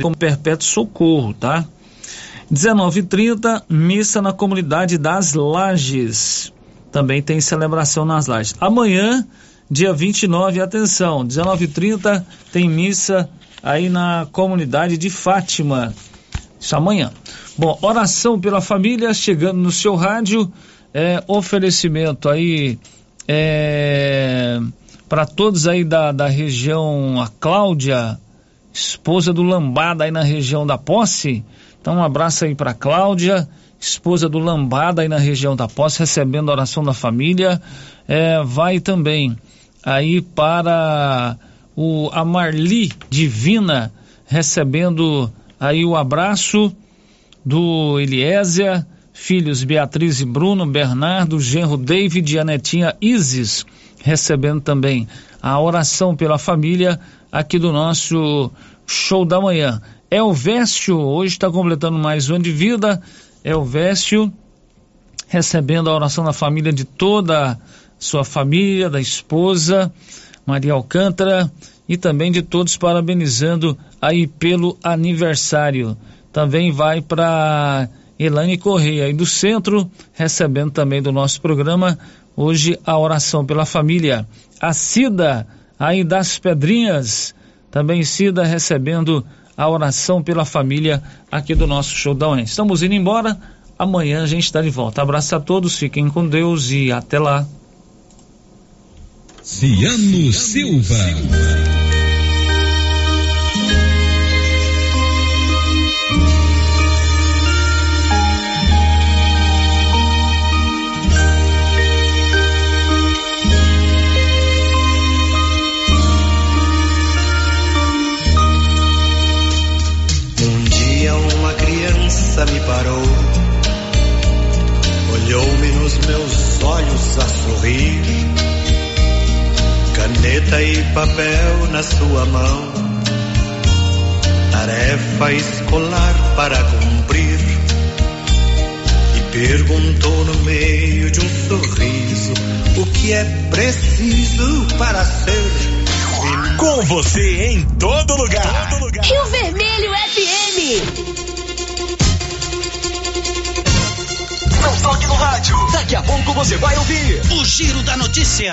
como Perpétuo Socorro, tá? 19h30, missa na comunidade das Lages. Também tem celebração nas Lages. Amanhã, dia 29, atenção, 19h30, tem missa aí na comunidade de Fátima. Isso amanhã. Bom, oração pela família chegando no seu rádio. É, oferecimento aí é, para todos aí da, da região, a Cláudia, esposa do Lambada aí na região da Posse. Então, um abraço aí para Cláudia, esposa do Lambada aí na região da Posse, recebendo a oração da família. É, vai também aí para o a Marli Divina, recebendo aí o abraço do Eliezer, filhos Beatriz e Bruno, Bernardo, genro David e a netinha Isis, recebendo também a oração pela família aqui do nosso show da manhã. Elvésio, hoje está completando mais um ano de vida. Elvésio, recebendo a oração da família de toda sua família, da esposa, Maria Alcântara, e também de todos parabenizando aí pelo aniversário. Também vai para Elane Correia, aí do centro, recebendo também do nosso programa hoje a oração pela família. A Cida, aí das Pedrinhas, também Cida recebendo a oração pela família aqui do nosso show da UEM. Estamos indo embora, amanhã a gente está de volta. Abraço a todos, fiquem com Deus e até lá. Ciano Silva. me caneta e papel na sua mão, tarefa escolar para cumprir, e perguntou no meio de um sorriso o que é preciso para ser. Com você em todo lugar. Rio Vermelho FM. Não toque no rádio. Daqui a pouco você vai ouvir o Giro da Notícia.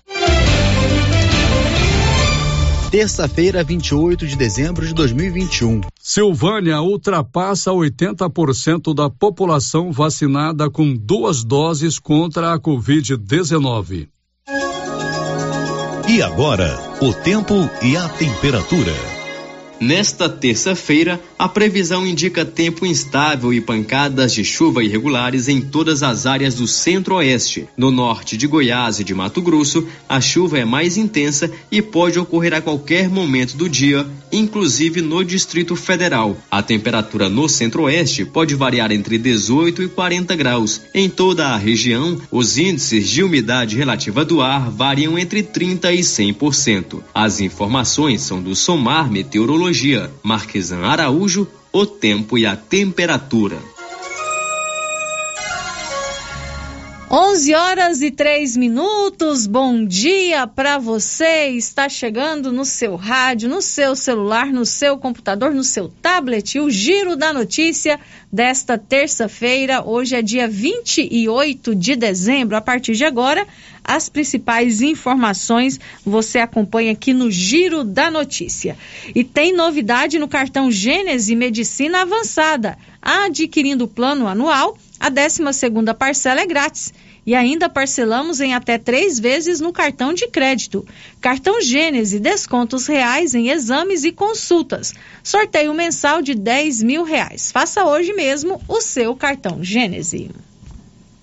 terça-feira, 28 de dezembro de 2021. Silvânia ultrapassa 80% da população vacinada com duas doses contra a Covid-19. E agora, o tempo e a temperatura. Nesta terça-feira, a previsão indica tempo instável e pancadas de chuva irregulares em todas as áreas do centro-oeste. No norte de Goiás e de Mato Grosso, a chuva é mais intensa e pode ocorrer a qualquer momento do dia, inclusive no Distrito Federal. A temperatura no centro-oeste pode variar entre 18 e 40 graus. Em toda a região, os índices de umidade relativa do ar variam entre 30 e 100%. As informações são do Somar Meteorologia Marquesan Araújo, o tempo e a temperatura. 11 horas e 3 minutos. Bom dia para você. Está chegando no seu rádio, no seu celular, no seu computador, no seu tablet, o giro da notícia desta terça-feira. Hoje é dia 28 de dezembro. A partir de agora, as principais informações você acompanha aqui no Giro da Notícia. E tem novidade no cartão Gênese Medicina Avançada. Adquirindo o plano anual, a 12 segunda parcela é grátis E ainda parcelamos em até três vezes no cartão de crédito. Cartão Gênese, descontos reais em exames e consultas. Sorteio mensal de 10 mil reais. Faça hoje mesmo o seu cartão Gênese.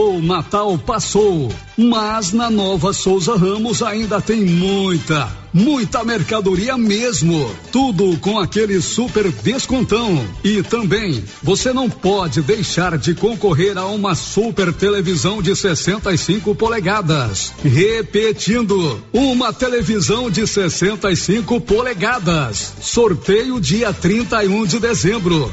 O Natal passou, mas na Nova Souza Ramos ainda tem muita, muita mercadoria mesmo. Tudo com aquele super descontão. E também, você não pode deixar de concorrer a uma super televisão de 65 polegadas. Repetindo, uma televisão de 65 polegadas. Sorteio dia 31 de dezembro.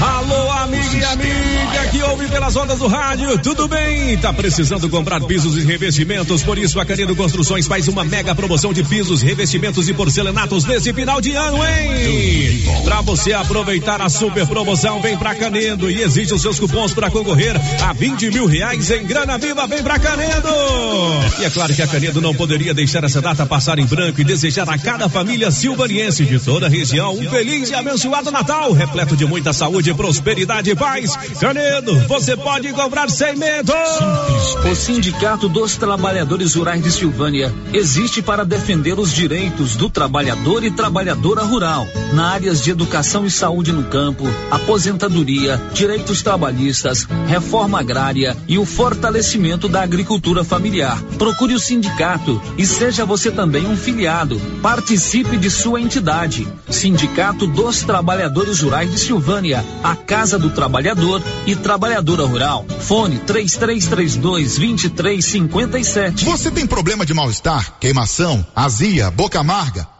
Alô, amiga e amiga que ouve pelas ondas do rádio, tudo bem? Tá precisando comprar pisos e revestimentos? Por isso a Canedo Construções faz uma mega promoção de pisos, revestimentos e porcelanatos nesse final de ano, hein? Pra você aproveitar a super promoção, vem pra Canedo e exige os seus cupons para concorrer a 20 mil reais em grana viva, vem pra Canedo! E é claro que a Canedo não poderia deixar essa data passar em branco e desejar a cada família silvaniense de toda a região um feliz e abençoado Natal, repleto de muita saúde prosperidade e paz. Canedo, você pode comprar sem medo. O Sindicato dos Trabalhadores Rurais de Silvânia existe para defender os direitos do trabalhador e trabalhadora rural na áreas de educação e saúde no campo, aposentadoria, direitos trabalhistas, reforma agrária e o fortalecimento da agricultura familiar. Procure o sindicato e seja você também um filiado. Participe de sua entidade. Sindicato dos Trabalhadores Rurais de Silvânia a Casa do Trabalhador e Trabalhadora Rural. Fone 3332 2357. Você tem problema de mal-estar, queimação, azia, boca amarga?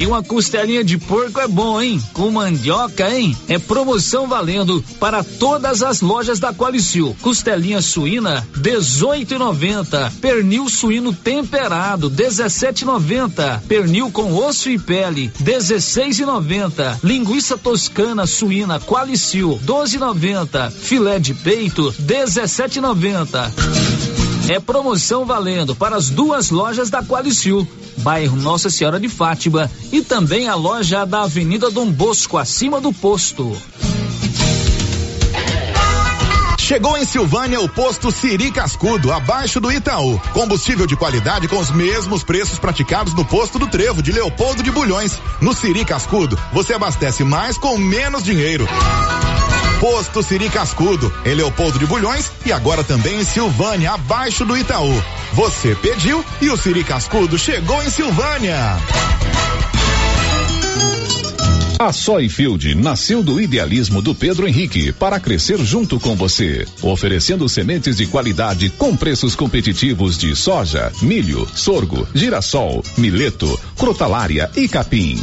E uma costelinha de porco é bom, hein? Com mandioca, hein? É promoção valendo para todas as lojas da Qualicil. Costelinha suína, 18,90. Pernil suíno temperado, 17,90. Pernil com osso e pele, 16,90. Linguiça toscana suína Qualicil, 12,90. Filé de peito, 17,90. É promoção valendo para as duas lojas da Qualicil, bairro Nossa Senhora de Fátima e também a loja da Avenida Dom Bosco, acima do posto. Chegou em Silvânia o posto Siri Cascudo, abaixo do Itaú. Combustível de qualidade com os mesmos preços praticados no posto do Trevo de Leopoldo de Bulhões. No Siri Cascudo, você abastece mais com menos dinheiro. Posto Siri Cascudo, em Leopoldo de Bulhões e agora também em Silvânia, abaixo do Itaú. Você pediu e o Siri Cascudo chegou em Silvânia. A Soyfield nasceu do idealismo do Pedro Henrique para crescer junto com você, oferecendo sementes de qualidade com preços competitivos de soja, milho, sorgo, girassol, mileto, crotalária e capim.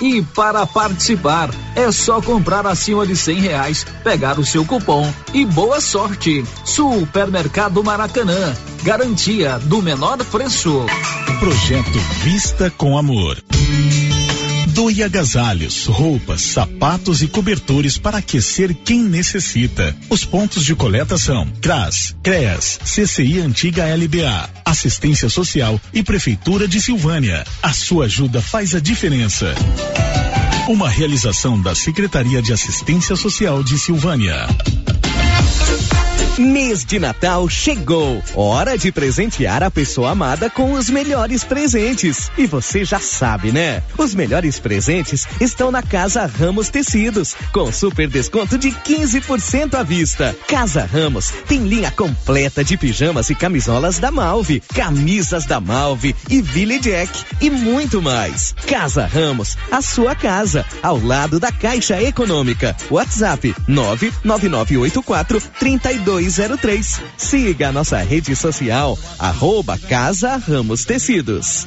E para participar, é só comprar acima de cem reais, pegar o seu cupom e boa sorte. Supermercado Maracanã, garantia do menor preço. Projeto Vista com Amor. Doe agasalhos, roupas, sapatos e cobertores para aquecer quem necessita. Os pontos de coleta são CRAS, CREAS, CCI Antiga LBA, Assistência Social e Prefeitura de Silvânia. A sua ajuda faz a diferença. Uma realização da Secretaria de Assistência Social de Silvânia. Mês de Natal chegou. Hora de presentear a pessoa amada com os melhores presentes. E você já sabe, né? Os melhores presentes estão na Casa Ramos Tecidos, com super desconto de 15% à vista. Casa Ramos tem linha completa de pijamas e camisolas da Malve, camisas da Malve e Ville Jack e muito mais. Casa Ramos, a sua casa, ao lado da Caixa Econômica. WhatsApp 99984 32 0203. Siga a nossa rede social, arroba Casa Ramos Tecidos.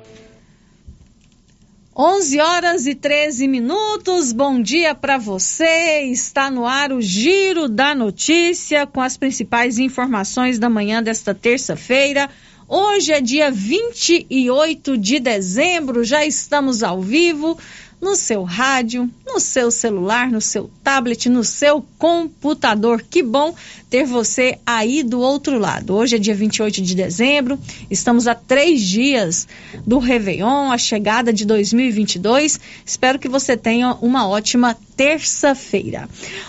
11 horas e 13 minutos. Bom dia para você. Está no ar o Giro da Notícia com as principais informações da manhã desta terça-feira. Hoje é dia 28 de dezembro, já estamos ao vivo no seu rádio, no seu celular, no seu tablet, no seu computador. Que bom ter você aí do outro lado. Hoje é dia 28 de dezembro, estamos a três dias do Réveillon, a chegada de 2022. Espero que você tenha uma ótima terça-feira.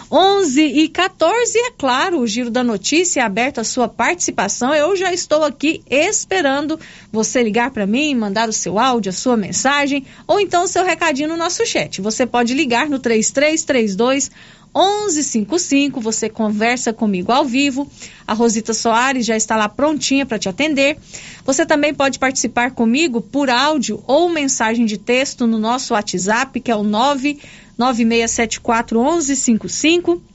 11 e 14, é claro, o Giro da Notícia é aberto à sua participação. Eu já estou aqui esperando você ligar para mim, mandar o seu áudio, a sua mensagem ou então o seu recadinho no nosso chat. Você pode ligar no 3332 1155, você conversa comigo ao vivo. A Rosita Soares já está lá prontinha para te atender. Você também pode participar comigo por áudio ou mensagem de texto no nosso WhatsApp, que é o 9674 1155.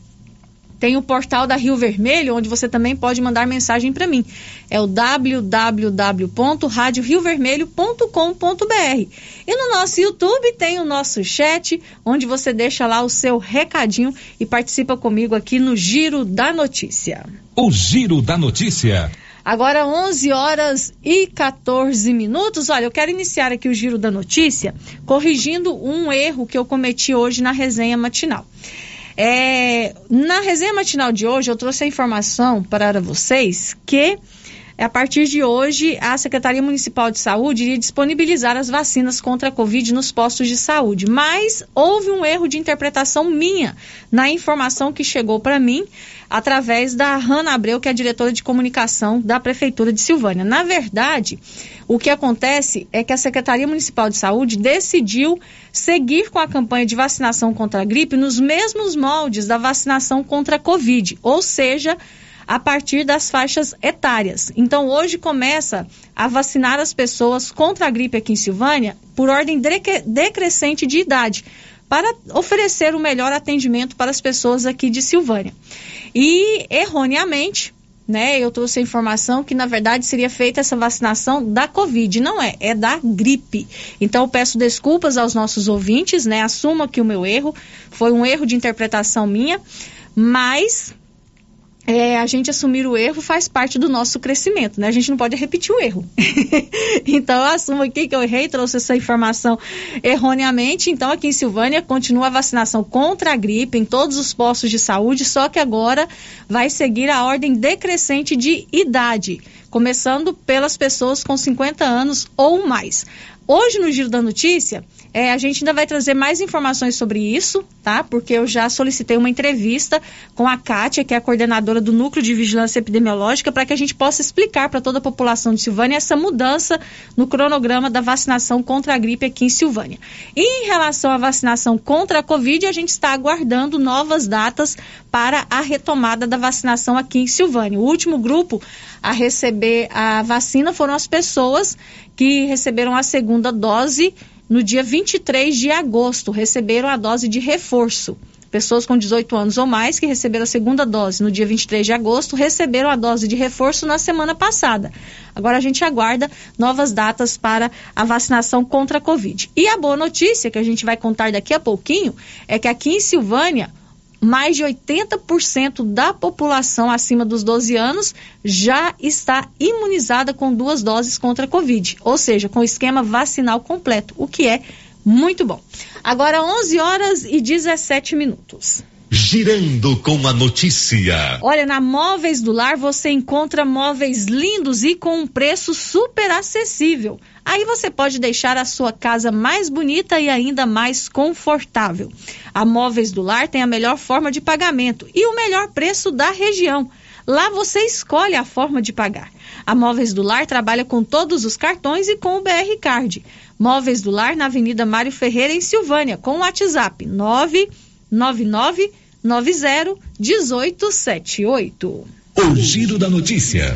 Tem o portal da Rio Vermelho, onde você também pode mandar mensagem para mim. É o www.radioriovermelho.com.br. E no nosso YouTube tem o nosso chat, onde você deixa lá o seu recadinho e participa comigo aqui no Giro da Notícia. O Giro da Notícia. Agora 11 horas e 14 minutos. Olha, eu quero iniciar aqui o Giro da Notícia corrigindo um erro que eu cometi hoje na resenha matinal. É, na resenha matinal de hoje, eu trouxe a informação para vocês que a partir de hoje, a Secretaria Municipal de Saúde iria disponibilizar as vacinas contra a Covid nos postos de saúde. Mas houve um erro de interpretação minha na informação que chegou para mim através da Hanna Abreu, que é a diretora de comunicação da Prefeitura de Silvânia. Na verdade, o que acontece é que a Secretaria Municipal de Saúde decidiu seguir com a campanha de vacinação contra a gripe nos mesmos moldes da vacinação contra a Covid, ou seja, a partir das faixas etárias. Então, hoje começa a vacinar as pessoas contra a gripe aqui em Silvânia por ordem decrescente de idade, para oferecer o melhor atendimento para as pessoas aqui de Silvânia. E, erroneamente, né, eu trouxe a informação que, na verdade, seria feita essa vacinação da Covid. Não é, é da gripe. Então, eu peço desculpas aos nossos ouvintes, né, assuma que o meu erro foi um erro de interpretação minha, mas é, a gente assumir o erro faz parte do nosso crescimento, né? A gente não pode repetir o erro. então, eu assumo aqui que eu errei, trouxe essa informação erroneamente. Então, aqui em Silvânia, continua a vacinação contra a gripe em todos os postos de saúde, só que agora vai seguir a ordem decrescente de idade, começando pelas pessoas com 50 anos ou mais. Hoje, no Giro da Notícia, é, a gente ainda vai trazer mais informações sobre isso, tá? Porque eu já solicitei uma entrevista com a Kátia, que é a coordenadora do Núcleo de Vigilância Epidemiológica, para que a gente possa explicar para toda a população de Silvânia essa mudança no cronograma da vacinação contra a gripe aqui em Silvânia. E em relação à vacinação contra a Covid, a gente está aguardando novas datas para a retomada da vacinação aqui em Silvânia. O último grupo a receber a vacina foram as pessoas que receberam a segunda dose no dia 23 de agosto, receberam a dose de reforço. Pessoas com 18 anos ou mais que receberam a segunda dose no dia 23 de agosto receberam a dose de reforço na semana passada. Agora a gente aguarda novas datas para a vacinação contra a Covid. E a boa notícia que a gente vai contar daqui a pouquinho é que aqui em Silvânia mais de 80% da população acima dos 12 anos já está imunizada com duas doses contra a Covid, ou seja, com o esquema vacinal completo, o que é muito bom. Agora 11 horas e 17 minutos. Girando com a notícia. Olha, na Móveis do Lar você encontra móveis lindos e com um preço super acessível. Aí você pode deixar a sua casa mais bonita e ainda mais confortável. A Móveis do Lar tem a melhor forma de pagamento e o melhor preço da região. Lá você escolhe a forma de pagar. A Móveis do Lar trabalha com todos os cartões e com o BR Card. Móveis do Lar na Avenida Mário Ferreira, em Silvânia, com o WhatsApp 999 90 1878. O Giro da Notícia.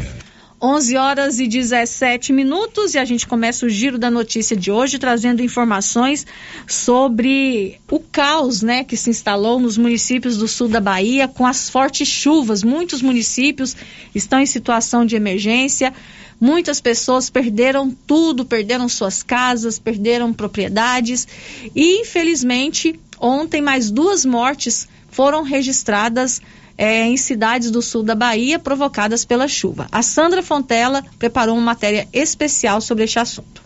11 horas e 17 minutos e a gente começa o giro da notícia de hoje trazendo informações sobre o caos, né, que se instalou nos municípios do sul da Bahia com as fortes chuvas. Muitos municípios estão em situação de emergência. Muitas pessoas perderam tudo, perderam suas casas, perderam propriedades e infelizmente ontem mais duas mortes foram registradas é, em cidades do sul da Bahia provocadas pela chuva. A Sandra Fontela preparou uma matéria especial sobre este assunto.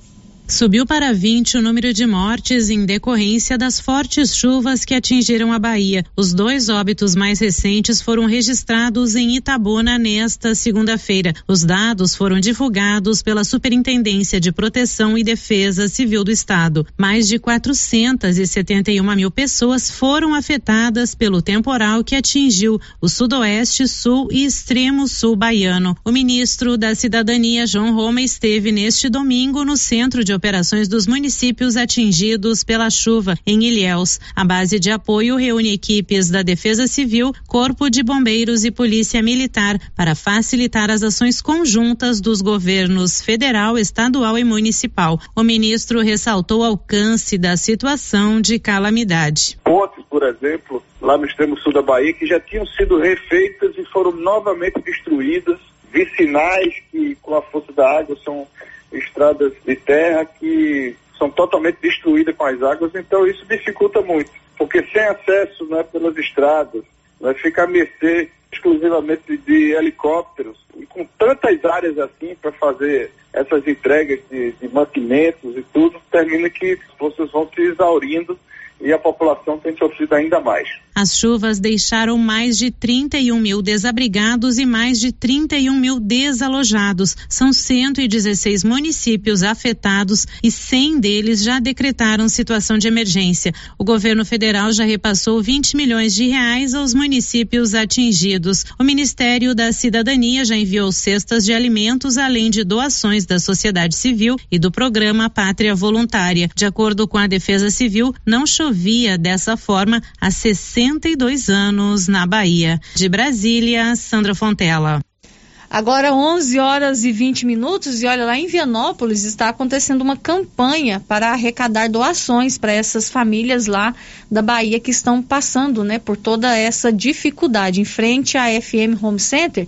Subiu para 20 o número de mortes em decorrência das fortes chuvas que atingiram a Bahia. Os dois óbitos mais recentes foram registrados em Itabuna nesta segunda-feira. Os dados foram divulgados pela Superintendência de Proteção e Defesa Civil do Estado. Mais de 471 mil pessoas foram afetadas pelo temporal que atingiu o sudoeste, sul e extremo sul baiano. O ministro da Cidadania, João Roma, esteve neste domingo no centro de operações dos municípios atingidos pela chuva em Ilhéus. A base de apoio reúne equipes da Defesa Civil, Corpo de Bombeiros e Polícia Militar para facilitar as ações conjuntas dos governos federal, estadual e municipal. O ministro ressaltou o alcance da situação de calamidade. Pontes, por exemplo, lá no extremo sul da Bahia, que já tinham sido refeitas e foram novamente destruídas, vicinais que, com a força da água, são estradas de terra que são totalmente destruídas com as águas, então isso dificulta muito, porque sem acesso né, pelas estradas, vai ficar a mercê exclusivamente de helicópteros, e com tantas áreas assim para fazer essas entregas de, de mantimentos e tudo, termina que forças vão se exaurindo e a população tem sofrido ainda mais. As chuvas deixaram mais de 31 mil desabrigados e mais de 31 mil desalojados. São 116 municípios afetados e 100 deles já decretaram situação de emergência. O governo federal já repassou 20 milhões de reais aos municípios atingidos. O Ministério da Cidadania já enviou cestas de alimentos, além de doações da sociedade civil e do programa Pátria Voluntária. De acordo com a Defesa Civil, não chovia dessa forma há 62 anos na Bahia. De Brasília, Sandra Fontela. Agora 11 horas e 20 minutos e olha lá em Vianópolis está acontecendo uma campanha para arrecadar doações para essas famílias lá da Bahia que estão passando, né, por toda essa dificuldade. Em frente à FM Home Center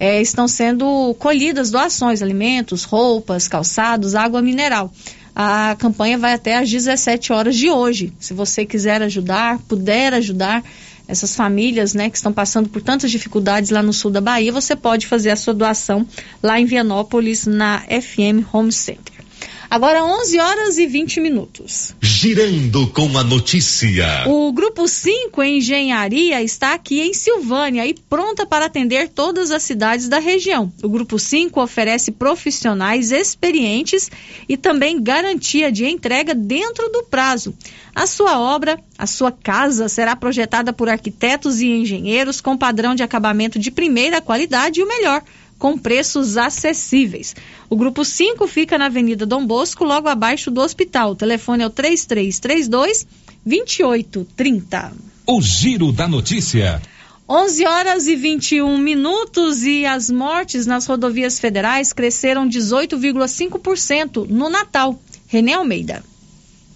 é, estão sendo colhidas doações, alimentos, roupas, calçados, água mineral. A campanha vai até às 17 horas de hoje. Se você quiser ajudar, puder ajudar essas famílias, né, que estão passando por tantas dificuldades lá no sul da Bahia, você pode fazer a sua doação lá em Vianópolis, na FM Home Center. Agora 11 horas e 20 minutos. Girando com a notícia. O Grupo 5 Engenharia está aqui em Silvânia e pronta para atender todas as cidades da região. O Grupo 5 oferece profissionais experientes e também garantia de entrega dentro do prazo. A sua obra, a sua casa será projetada por arquitetos e engenheiros com padrão de acabamento de primeira qualidade e o melhor com preços acessíveis. O grupo 5 fica na Avenida Dom Bosco, logo abaixo do hospital. O telefone é o 3332 2830. O Giro da Notícia. 11 horas e 21 minutos e as mortes nas rodovias federais cresceram 18,5% no Natal. René Almeida.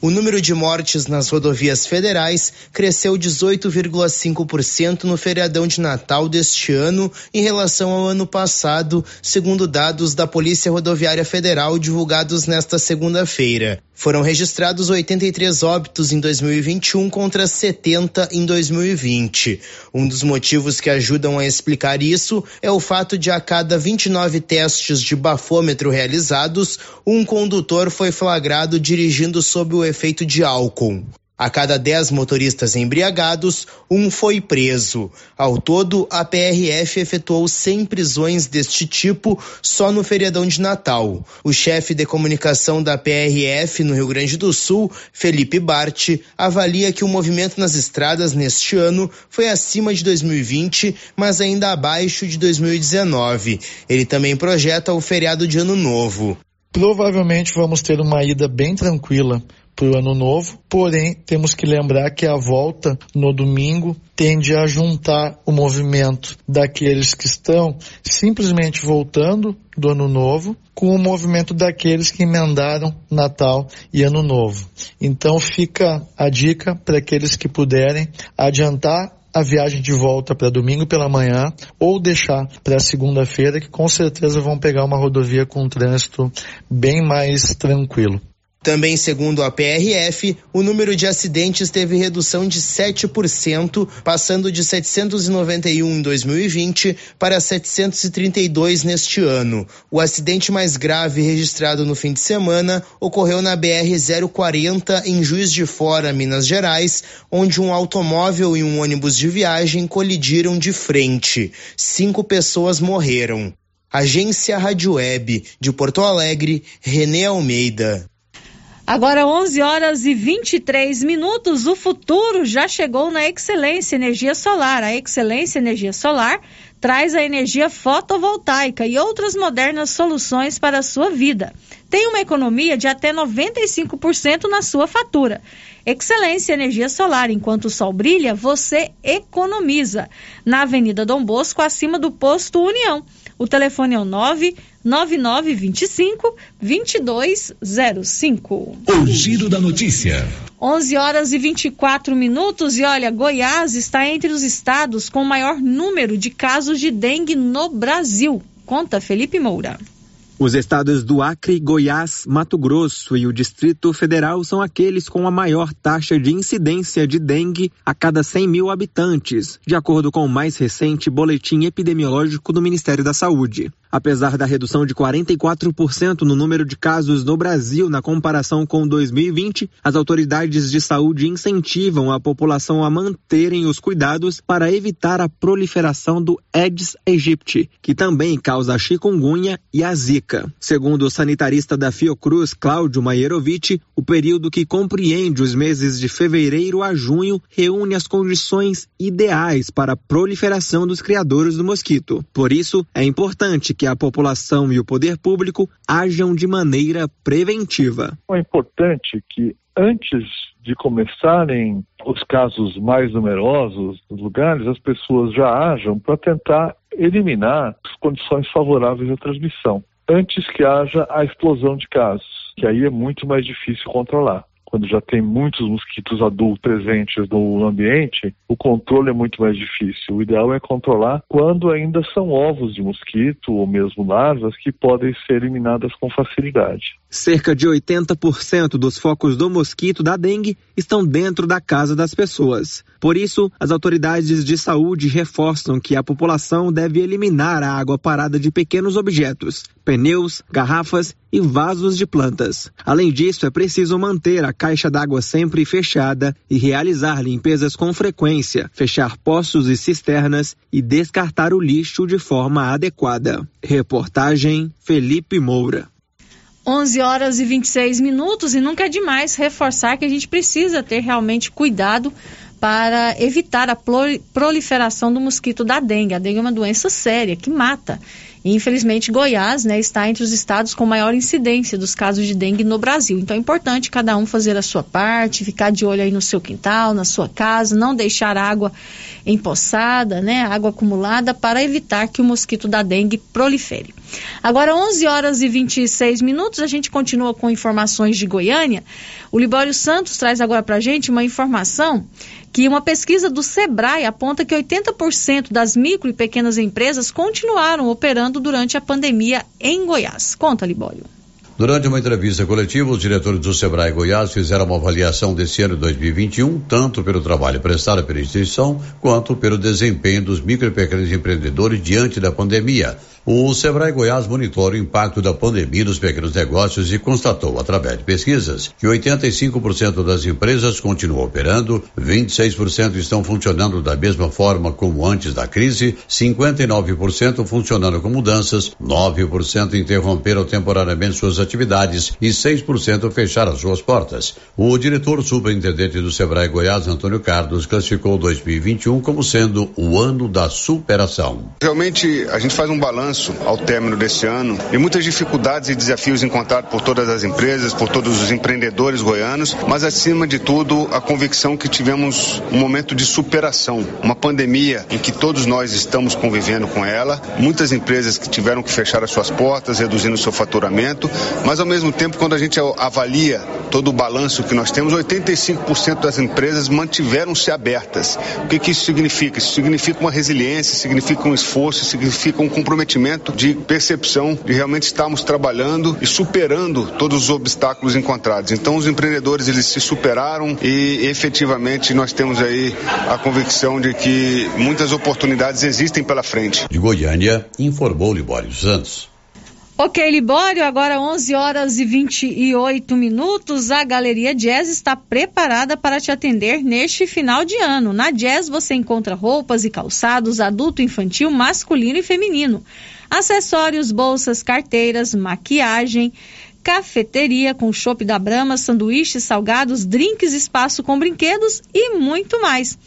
O número de mortes nas rodovias federais cresceu 18,5% no feriadão de Natal deste ano em relação ao ano passado, segundo dados da Polícia Rodoviária Federal divulgados nesta segunda-feira. Foram registrados 83 óbitos em 2021 contra 70 em 2020. Um dos motivos que ajudam a explicar isso é o fato de a cada 29 testes de bafômetro realizados, um condutor foi flagrado dirigindo sob o efeito de álcool. A cada 10 motoristas embriagados, um foi preso. Ao todo, a PRF efetuou 100 prisões deste tipo só no feriadão de Natal. O chefe de comunicação da PRF no Rio Grande do Sul, Felipe Bart, avalia que o movimento nas estradas neste ano foi acima de 2020, mas ainda abaixo de 2019. Ele também projeta o feriado de Ano Novo. Provavelmente vamos ter uma ida bem tranquila para o ano novo, porém temos que lembrar que a volta no domingo tende a juntar o movimento daqueles que estão simplesmente voltando do ano novo com o movimento daqueles que emendaram Natal e Ano Novo. Então fica a dica para aqueles que puderem adiantar a viagem de volta para domingo pela manhã ou deixar para segunda-feira, que com certeza vão pegar uma rodovia com um trânsito bem mais tranquilo. Também segundo a PRF, o número de acidentes teve redução de 7%, passando de 791 em 2020 para 732 neste ano. O acidente mais grave registrado no fim de semana ocorreu na BR 040 em Juiz de Fora, Minas Gerais, onde um automóvel e um ônibus de viagem colidiram de frente. Cinco pessoas morreram. Agência Rádio Web de Porto Alegre, Renê Almeida. Agora 11 horas e 23 minutos, o futuro já chegou na Excelência Energia Solar. A Excelência Energia Solar traz a energia fotovoltaica e outras modernas soluções para a sua vida. tem uma economia de até 95% na sua fatura. Excelência Energia Solar. Enquanto o sol brilha, você economiza. Na Avenida Dom Bosco, acima do posto União. O telefone é o 99925 2205. O giro da notícia. 11 horas e 24 minutos. E olha, Goiás está entre os estados com o maior número de casos de dengue no Brasil. Conta Felipe Moura. Os estados do Acre, Goiás, Mato Grosso e o Distrito Federal são aqueles com a maior taxa de incidência de dengue a cada 100 mil habitantes, de acordo com o mais recente boletim epidemiológico do Ministério da Saúde. Apesar da redução de 44% no número de casos no Brasil na comparação com 2020, as autoridades de saúde incentivam a população a manterem os cuidados para evitar a proliferação do Aedes aegypti, que também causa a chikungunya e a zika. Segundo o sanitarista da Fiocruz, Cláudio Maierovic, o período que compreende os meses de fevereiro a junho reúne as condições ideais para a proliferação dos criadores do mosquito. Por isso, é importante que a população e o poder público ajam de maneira preventiva. É importante que antes de começarem os casos mais numerosos nos lugares, as pessoas já ajam para tentar eliminar as condições favoráveis à transmissão, antes que haja a explosão de casos, que aí é muito mais difícil controlar quando já tem muitos mosquitos adultos presentes no ambiente, o controle é muito mais difícil. O ideal é controlar quando ainda são ovos de mosquito ou mesmo larvas que podem ser eliminadas com facilidade. Cerca de 80% dos focos do mosquito da dengue estão dentro da casa das pessoas. Por isso, as autoridades de saúde reforçam que a população deve eliminar a água parada de pequenos objetos, pneus, garrafas e vasos de plantas. Além disso, é preciso manter a caixa d'água sempre fechada e realizar limpezas com frequência, fechar poços e cisternas e descartar o lixo de forma adequada. Reportagem Felipe Moura. 11 horas e 26 minutos e nunca é demais reforçar que a gente precisa ter realmente cuidado para evitar a proliferação do mosquito da dengue. A dengue é uma doença séria que mata. E, infelizmente, Goiás né, está entre os estados com maior incidência dos casos de dengue no Brasil. Então é importante cada um fazer a sua parte, ficar de olho aí no seu quintal, na sua casa, não deixar água empoçada, né, água acumulada, para evitar que o mosquito da dengue prolifere. Agora, 11 horas e 26 minutos, a gente continua com informações de Goiânia. O Libório Santos traz agora para a gente uma informação que uma pesquisa do Sebrae aponta que 80% das micro e pequenas empresas continuaram operando durante a pandemia em Goiás. Conta, Libório. Durante uma entrevista coletiva, os diretores do Sebrae Goiás fizeram uma avaliação desse ano de 2021, tanto pelo trabalho prestado pela instituição, quanto pelo desempenho dos micro e pequenos empreendedores diante da pandemia. O Sebrae Goiás monitora o impacto da pandemia nos pequenos negócios e constatou, através de pesquisas, que 85% das empresas continuam operando, 26% estão funcionando da mesma forma como antes da crise, 59% funcionando com mudanças, 9% interromperam temporariamente suas atividades e 6% fecharam suas portas. O diretor superintendente do Sebrae Goiás, Antônio Carlos, classificou 2021 como sendo o ano da superação. Realmente, a gente faz um balanço balanço ao término desse ano e muitas dificuldades e desafios encontrados por todas as empresas, por todos os empreendedores goianos, mas acima de tudo a convicção que tivemos um momento de superação, uma pandemia em que todos nós estamos convivendo com ela, muitas empresas que tiveram que fechar as suas portas, reduzindo o seu faturamento, mas ao mesmo tempo quando a gente avalia todo o balanço que nós temos, 85% das empresas mantiveram-se abertas. O que, que isso significa? Isso significa uma resiliência, significa um esforço, significa um comprometimento de percepção de realmente estarmos trabalhando e superando todos os obstáculos encontrados. Então os empreendedores eles se superaram e efetivamente nós temos aí a convicção de que muitas oportunidades existem pela frente. De Goiânia, informou Libório Santos. Ok, Libório, agora 11 horas e 28 minutos. A Galeria Jazz está preparada para te atender neste final de ano. Na Jazz você encontra roupas e calçados adulto, infantil, masculino e feminino, acessórios, bolsas, carteiras, maquiagem, cafeteria com chopp da Brama, sanduíches, salgados, drinks, espaço com brinquedos e muito mais.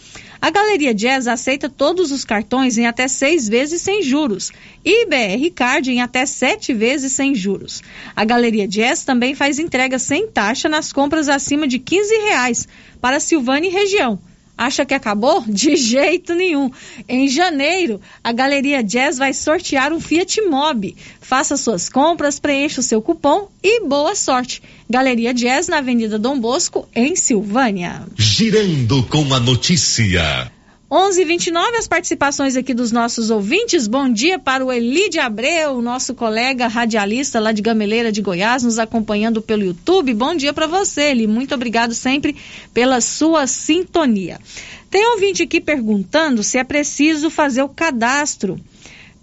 A Galeria Jazz aceita todos os cartões em até seis vezes sem juros e BR Card em até sete vezes sem juros. A Galeria Jazz também faz entrega sem taxa nas compras acima de 15 reais para Silvânia e região. Acha que acabou? De jeito nenhum. Em janeiro, a Galeria Jazz vai sortear um Fiat Mobi. Faça suas compras, preencha o seu cupom e boa sorte. Galeria Jazz na Avenida Dom Bosco, em Silvânia. Girando com a notícia. 11:29 as participações aqui dos nossos ouvintes. Bom dia para o Elide Abreu, nosso colega radialista lá de Gameleira de Goiás, nos acompanhando pelo YouTube. Bom dia para você, Eli. Muito obrigado sempre pela sua sintonia. Tem ouvinte aqui perguntando se é preciso fazer o cadastro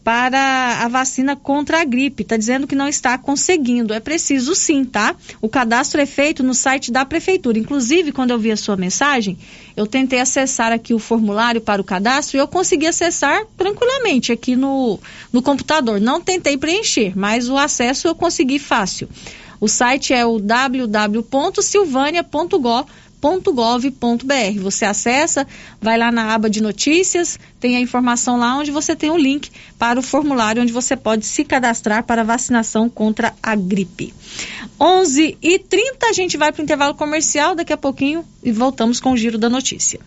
para a vacina contra a gripe. Está dizendo que não está conseguindo. É preciso sim, tá? O cadastro é feito no site da prefeitura. Inclusive, quando eu vi a sua mensagem, eu tentei acessar aqui o formulário para o cadastro e eu consegui acessar tranquilamente aqui no, no computador. Não tentei preencher, mas o acesso eu consegui fácil. O site é o www.silvania.gov.br www.gov.br. Você acessa, vai lá na aba de notícias, tem a informação lá onde você tem o link para o formulário onde você pode se cadastrar para vacinação contra a gripe. 11 e 30 a gente vai para o intervalo comercial daqui a pouquinho e voltamos com o giro da notícia.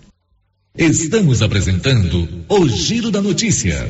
Estamos apresentando o Giro da Notícia.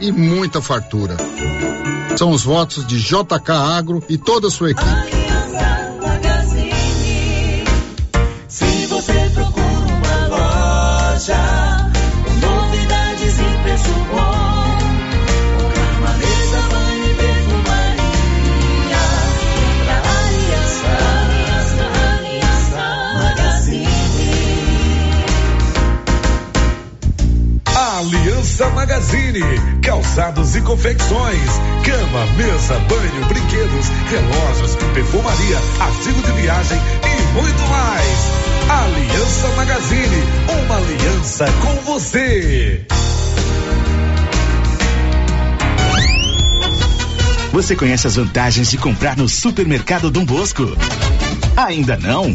e muita fartura. São os votos de JK Agro e toda a sua equipe. Magazine, calçados e confecções, cama, mesa, banho, brinquedos, relógios, perfumaria, artigo de viagem e muito mais. Aliança Magazine, uma aliança com você. Você conhece as vantagens de comprar no Supermercado Dom Bosco? Ainda não?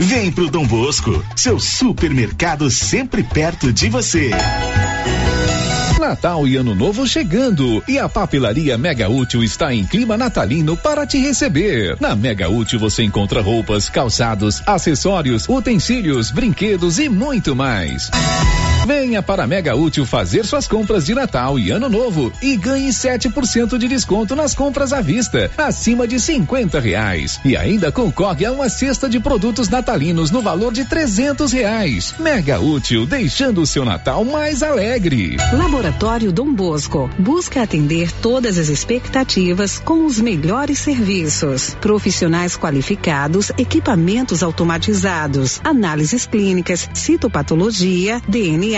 Vem pro Dom Bosco, seu supermercado sempre perto de você. Natal e Ano Novo chegando e a papelaria Mega Útil está em clima natalino para te receber. Na Mega Útil você encontra roupas, calçados, acessórios, utensílios, brinquedos e muito mais. Venha para a Mega Útil fazer suas compras de Natal e Ano Novo e ganhe 7% de desconto nas compras à vista, acima de 50 reais. E ainda concorre a uma cesta de produtos natalinos no valor de 300 reais. Mega Útil, deixando o seu Natal mais alegre. Laboratório Dom Bosco busca atender todas as expectativas com os melhores serviços. Profissionais qualificados, equipamentos automatizados, análises clínicas, citopatologia, DNA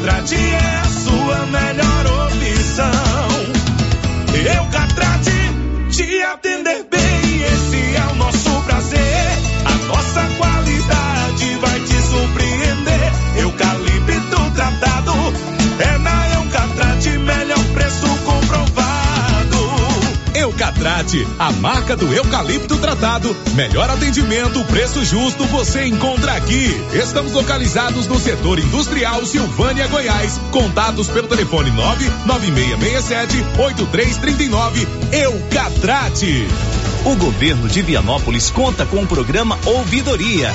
Eucatrate é Forte, a marca do eucalipto tratado. Melhor atendimento, preço justo você encontra aqui. Estamos localizados no setor industrial Silvânia, Goiás. Contatos pelo telefone 99667 8339. Eucatrate. O governo de Vianópolis conta com o programa Ouvidoria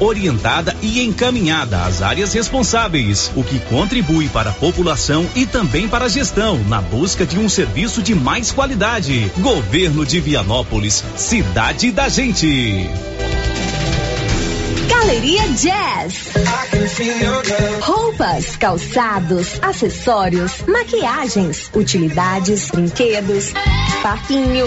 orientada e encaminhada às áreas responsáveis, o que contribui para a população e também para a gestão na busca de um serviço de mais qualidade. Governo de Vianópolis, cidade da gente. Galeria Jazz. Roupas, calçados, acessórios, maquiagens, utilidades, brinquedos, parquinho.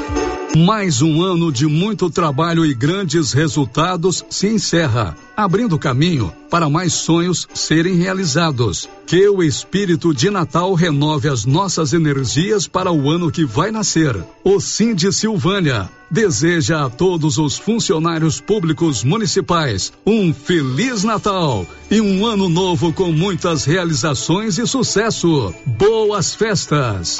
Mais um ano de muito trabalho e grandes resultados se encerra, abrindo caminho para mais sonhos serem realizados. Que o espírito de Natal renove as nossas energias para o ano que vai nascer. O Sim de Silvânia deseja a todos os funcionários públicos municipais um feliz Natal e um ano novo com muitas realizações e sucesso. Boas festas.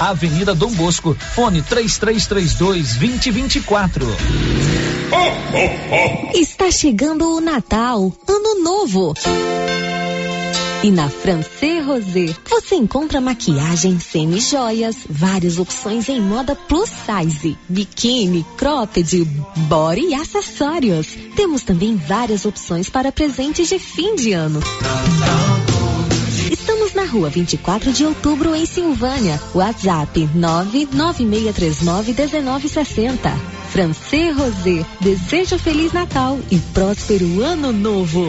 Avenida Dom Bosco, fone 3332 2024. Está chegando o Natal, Ano Novo. E na Francê Rosé, você encontra maquiagem, semi-joias, várias opções em moda plus size, biquíni, cropped, body e acessórios. Temos também várias opções para presentes de fim de ano. Estamos na rua 24 de outubro, em Silvânia. WhatsApp 996391960. Francê Rosé, desejo Feliz Natal e próspero Ano Novo.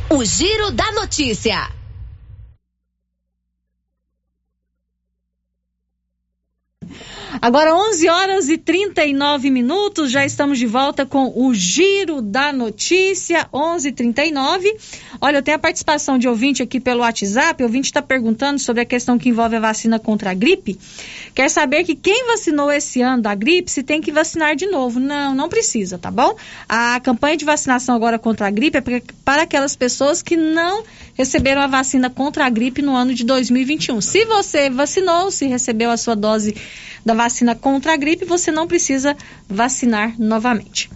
O Giro da Notícia. Agora 11 horas e 39 minutos, já estamos de volta com o Giro da Notícia, 11:39. Olha, eu tenho a participação de ouvinte aqui pelo WhatsApp. O ouvinte está perguntando sobre a questão que envolve a vacina contra a gripe. Quer saber que quem vacinou esse ano da gripe se tem que vacinar de novo? Não, não precisa, tá bom? A campanha de vacinação agora contra a gripe é para aquelas pessoas que não receberam a vacina contra a gripe no ano de 2021. Se você vacinou, se recebeu a sua dose da vacina contra a gripe, você não precisa vacinar novamente.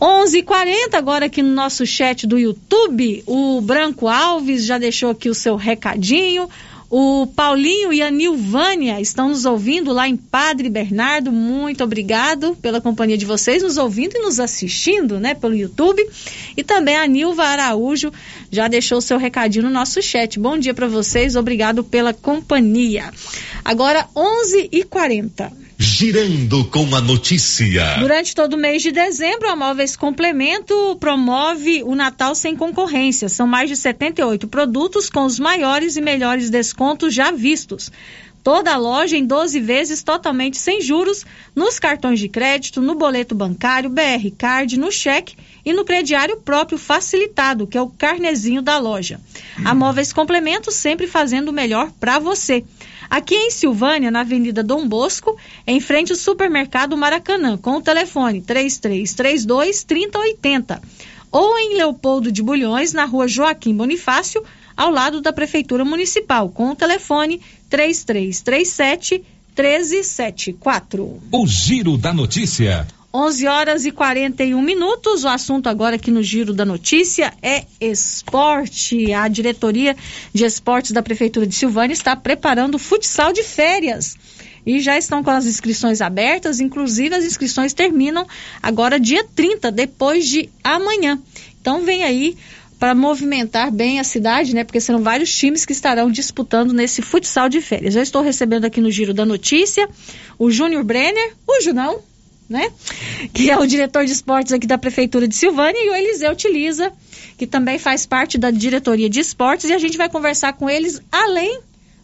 11:40 agora aqui no nosso chat do YouTube, o Branco Alves já deixou aqui o seu recadinho. O Paulinho e a Nilvânia estão nos ouvindo lá em Padre Bernardo. Muito obrigado pela companhia de vocês, nos ouvindo e nos assistindo, né, pelo YouTube. E também a Nilva Araújo já deixou seu recadinho no nosso chat. Bom dia para vocês, obrigado pela companhia. Agora 11h40. Girando com a notícia. Durante todo o mês de dezembro, a Móveis Complemento promove o Natal sem concorrência. São mais de 78 produtos com os maiores e melhores descontos já vistos. Toda a loja em 12 vezes totalmente sem juros, nos cartões de crédito, no boleto bancário, BR Card, no cheque e no crediário próprio facilitado, que é o carnezinho da loja. A Móveis Complemento sempre fazendo o melhor para você. Aqui em Silvânia, na Avenida Dom Bosco, em frente ao supermercado Maracanã, com o telefone 3332 3080. Ou em Leopoldo de Bulhões, na rua Joaquim Bonifácio, ao lado da Prefeitura Municipal, com o telefone 3337 1374. O Giro da Notícia. 11 horas e 41 minutos. O assunto agora aqui no Giro da Notícia é esporte. A diretoria de esportes da Prefeitura de Silvânia está preparando futsal de férias. E já estão com as inscrições abertas, inclusive as inscrições terminam agora dia 30, depois de amanhã. Então vem aí para movimentar bem a cidade, né? Porque serão vários times que estarão disputando nesse futsal de férias. Já estou recebendo aqui no Giro da Notícia o Júnior Brenner, o Junão, né? Que é o diretor de esportes aqui da Prefeitura de Silvânia, e o Eliseu Utiliza, que também faz parte da diretoria de esportes, e a gente vai conversar com eles além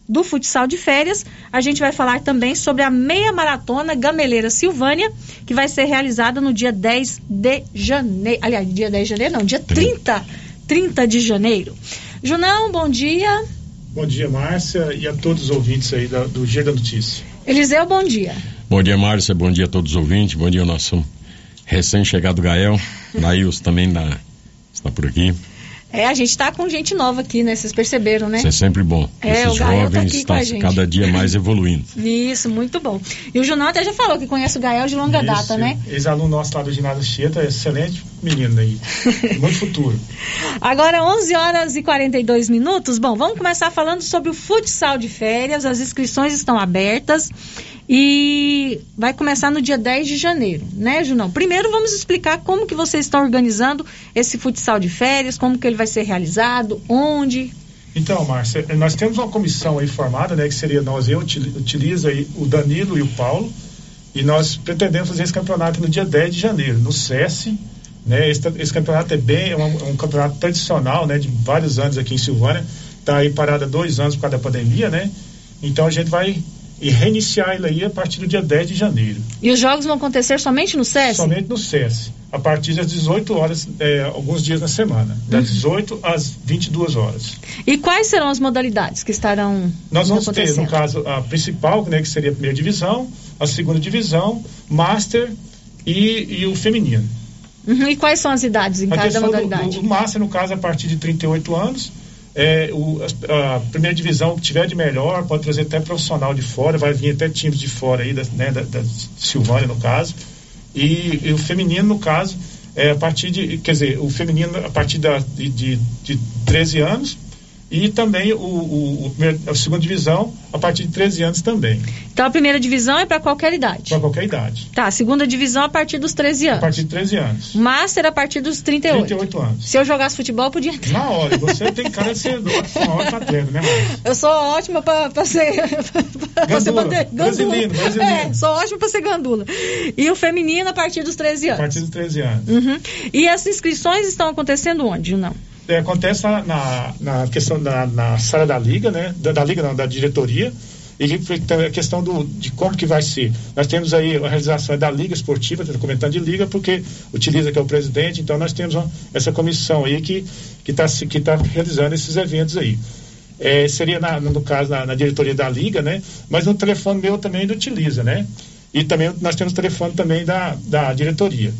do futsal de férias. A gente vai falar também sobre a meia maratona Gameleira Silvânia, que vai ser realizada no dia 10 de janeiro. Aliás, dia 10 de janeiro, não, dia 30, 30 de janeiro. Junão, bom dia. Bom dia, Márcia, e a todos os ouvintes aí da, do Dia da Notícia. Eliseu, bom dia. Bom dia, Márcia. Bom dia a todos os ouvintes. Bom dia ao nosso recém-chegado Gael. Nails também na, está por aqui. É, a gente está com gente nova aqui, né? Vocês perceberam, né? Isso é sempre bom. É, Esses o Gael tá jovens a gente. cada dia mais evoluindo. Isso, muito bom. E o Junão até já falou que conhece o Gael de longa Isso, data, né? Ex-aluno nosso lá do ginásio Chieta, excelente menino aí. Muito futuro. Agora 11 horas e 42 minutos. Bom, vamos começar falando sobre o futsal de férias. As inscrições estão abertas e vai começar no dia 10 de janeiro, né, Junão? Primeiro vamos explicar como que vocês estão organizando esse futsal de férias, como que ele vai ser realizado, onde. Então, Márcia, nós temos uma comissão aí formada, né, que seria nós, eu utiliza aí o Danilo e o Paulo, e nós pretendemos fazer esse campeonato no dia 10 de janeiro, no SESI, né, esse, esse campeonato é bem, é um, é um, campeonato tradicional, né, de vários anos aqui em Silvânia, está aí parado há dois anos por causa da pandemia, né, então a gente vai e reiniciar ele aí a partir do dia 10 de janeiro. E os jogos vão acontecer somente no SESI? Somente no SESI, a partir das 18 horas, é, alguns dias na semana, das uhum. 18 às 22 horas. E quais serão as modalidades que estarão Nós vamos ter, no caso, a principal, né, que seria a primeira divisão, a segunda divisão, Master e, e o feminino. Uhum. E quais são as idades em a cada modalidade? Do, o Master, no caso, a partir de 38 anos, é, o, a, a, primeira divisão que tiver de melhor pode trazer até profissional de fora, vai vir até times de fora aí, da, né, da, da Silvânia no caso. E, e, o feminino, no caso, é, a partir de, quer dizer, o feminino a partir da, de, de, de 13 anos e também o, o, o a segunda divisão a partir de 13 anos também, Então a primeira divisão é para qualquer idade. para qualquer idade. Tá, a segunda divisão a partir dos 13 A anos. partir de 13 anos. Master a partir dos 38. 38 anos. Se eu jogasse futebol, podia entrar. Na hora, você tem cara de ser uma ótima atleta, né, Márcia? Eu sou ótima pra, ser. pra ser Gandula, poder- brasileiro, brasileiro. É, sou ótima pra ser gandula. E o feminino a partir dos 13 A anos. partir dos 13 anos. Uhum. E as inscrições estão acontecendo onde, não? É, acontece na, na, na questão da na sala da liga, né? Da, da liga não, da diretoria. E que a questão do, de como que vai ser. Nós temos aí a realização da Liga Esportiva, estou comentando de Liga, porque utiliza que é o presidente, então nós temos uma- essa comissão aí que está que tá realizando esses eventos aí. É, seria, na- no caso, na, na diretoria da Liga, né? Mas no telefone meu também ele utiliza, né? E também nós temos o telefone também da, da diretoria.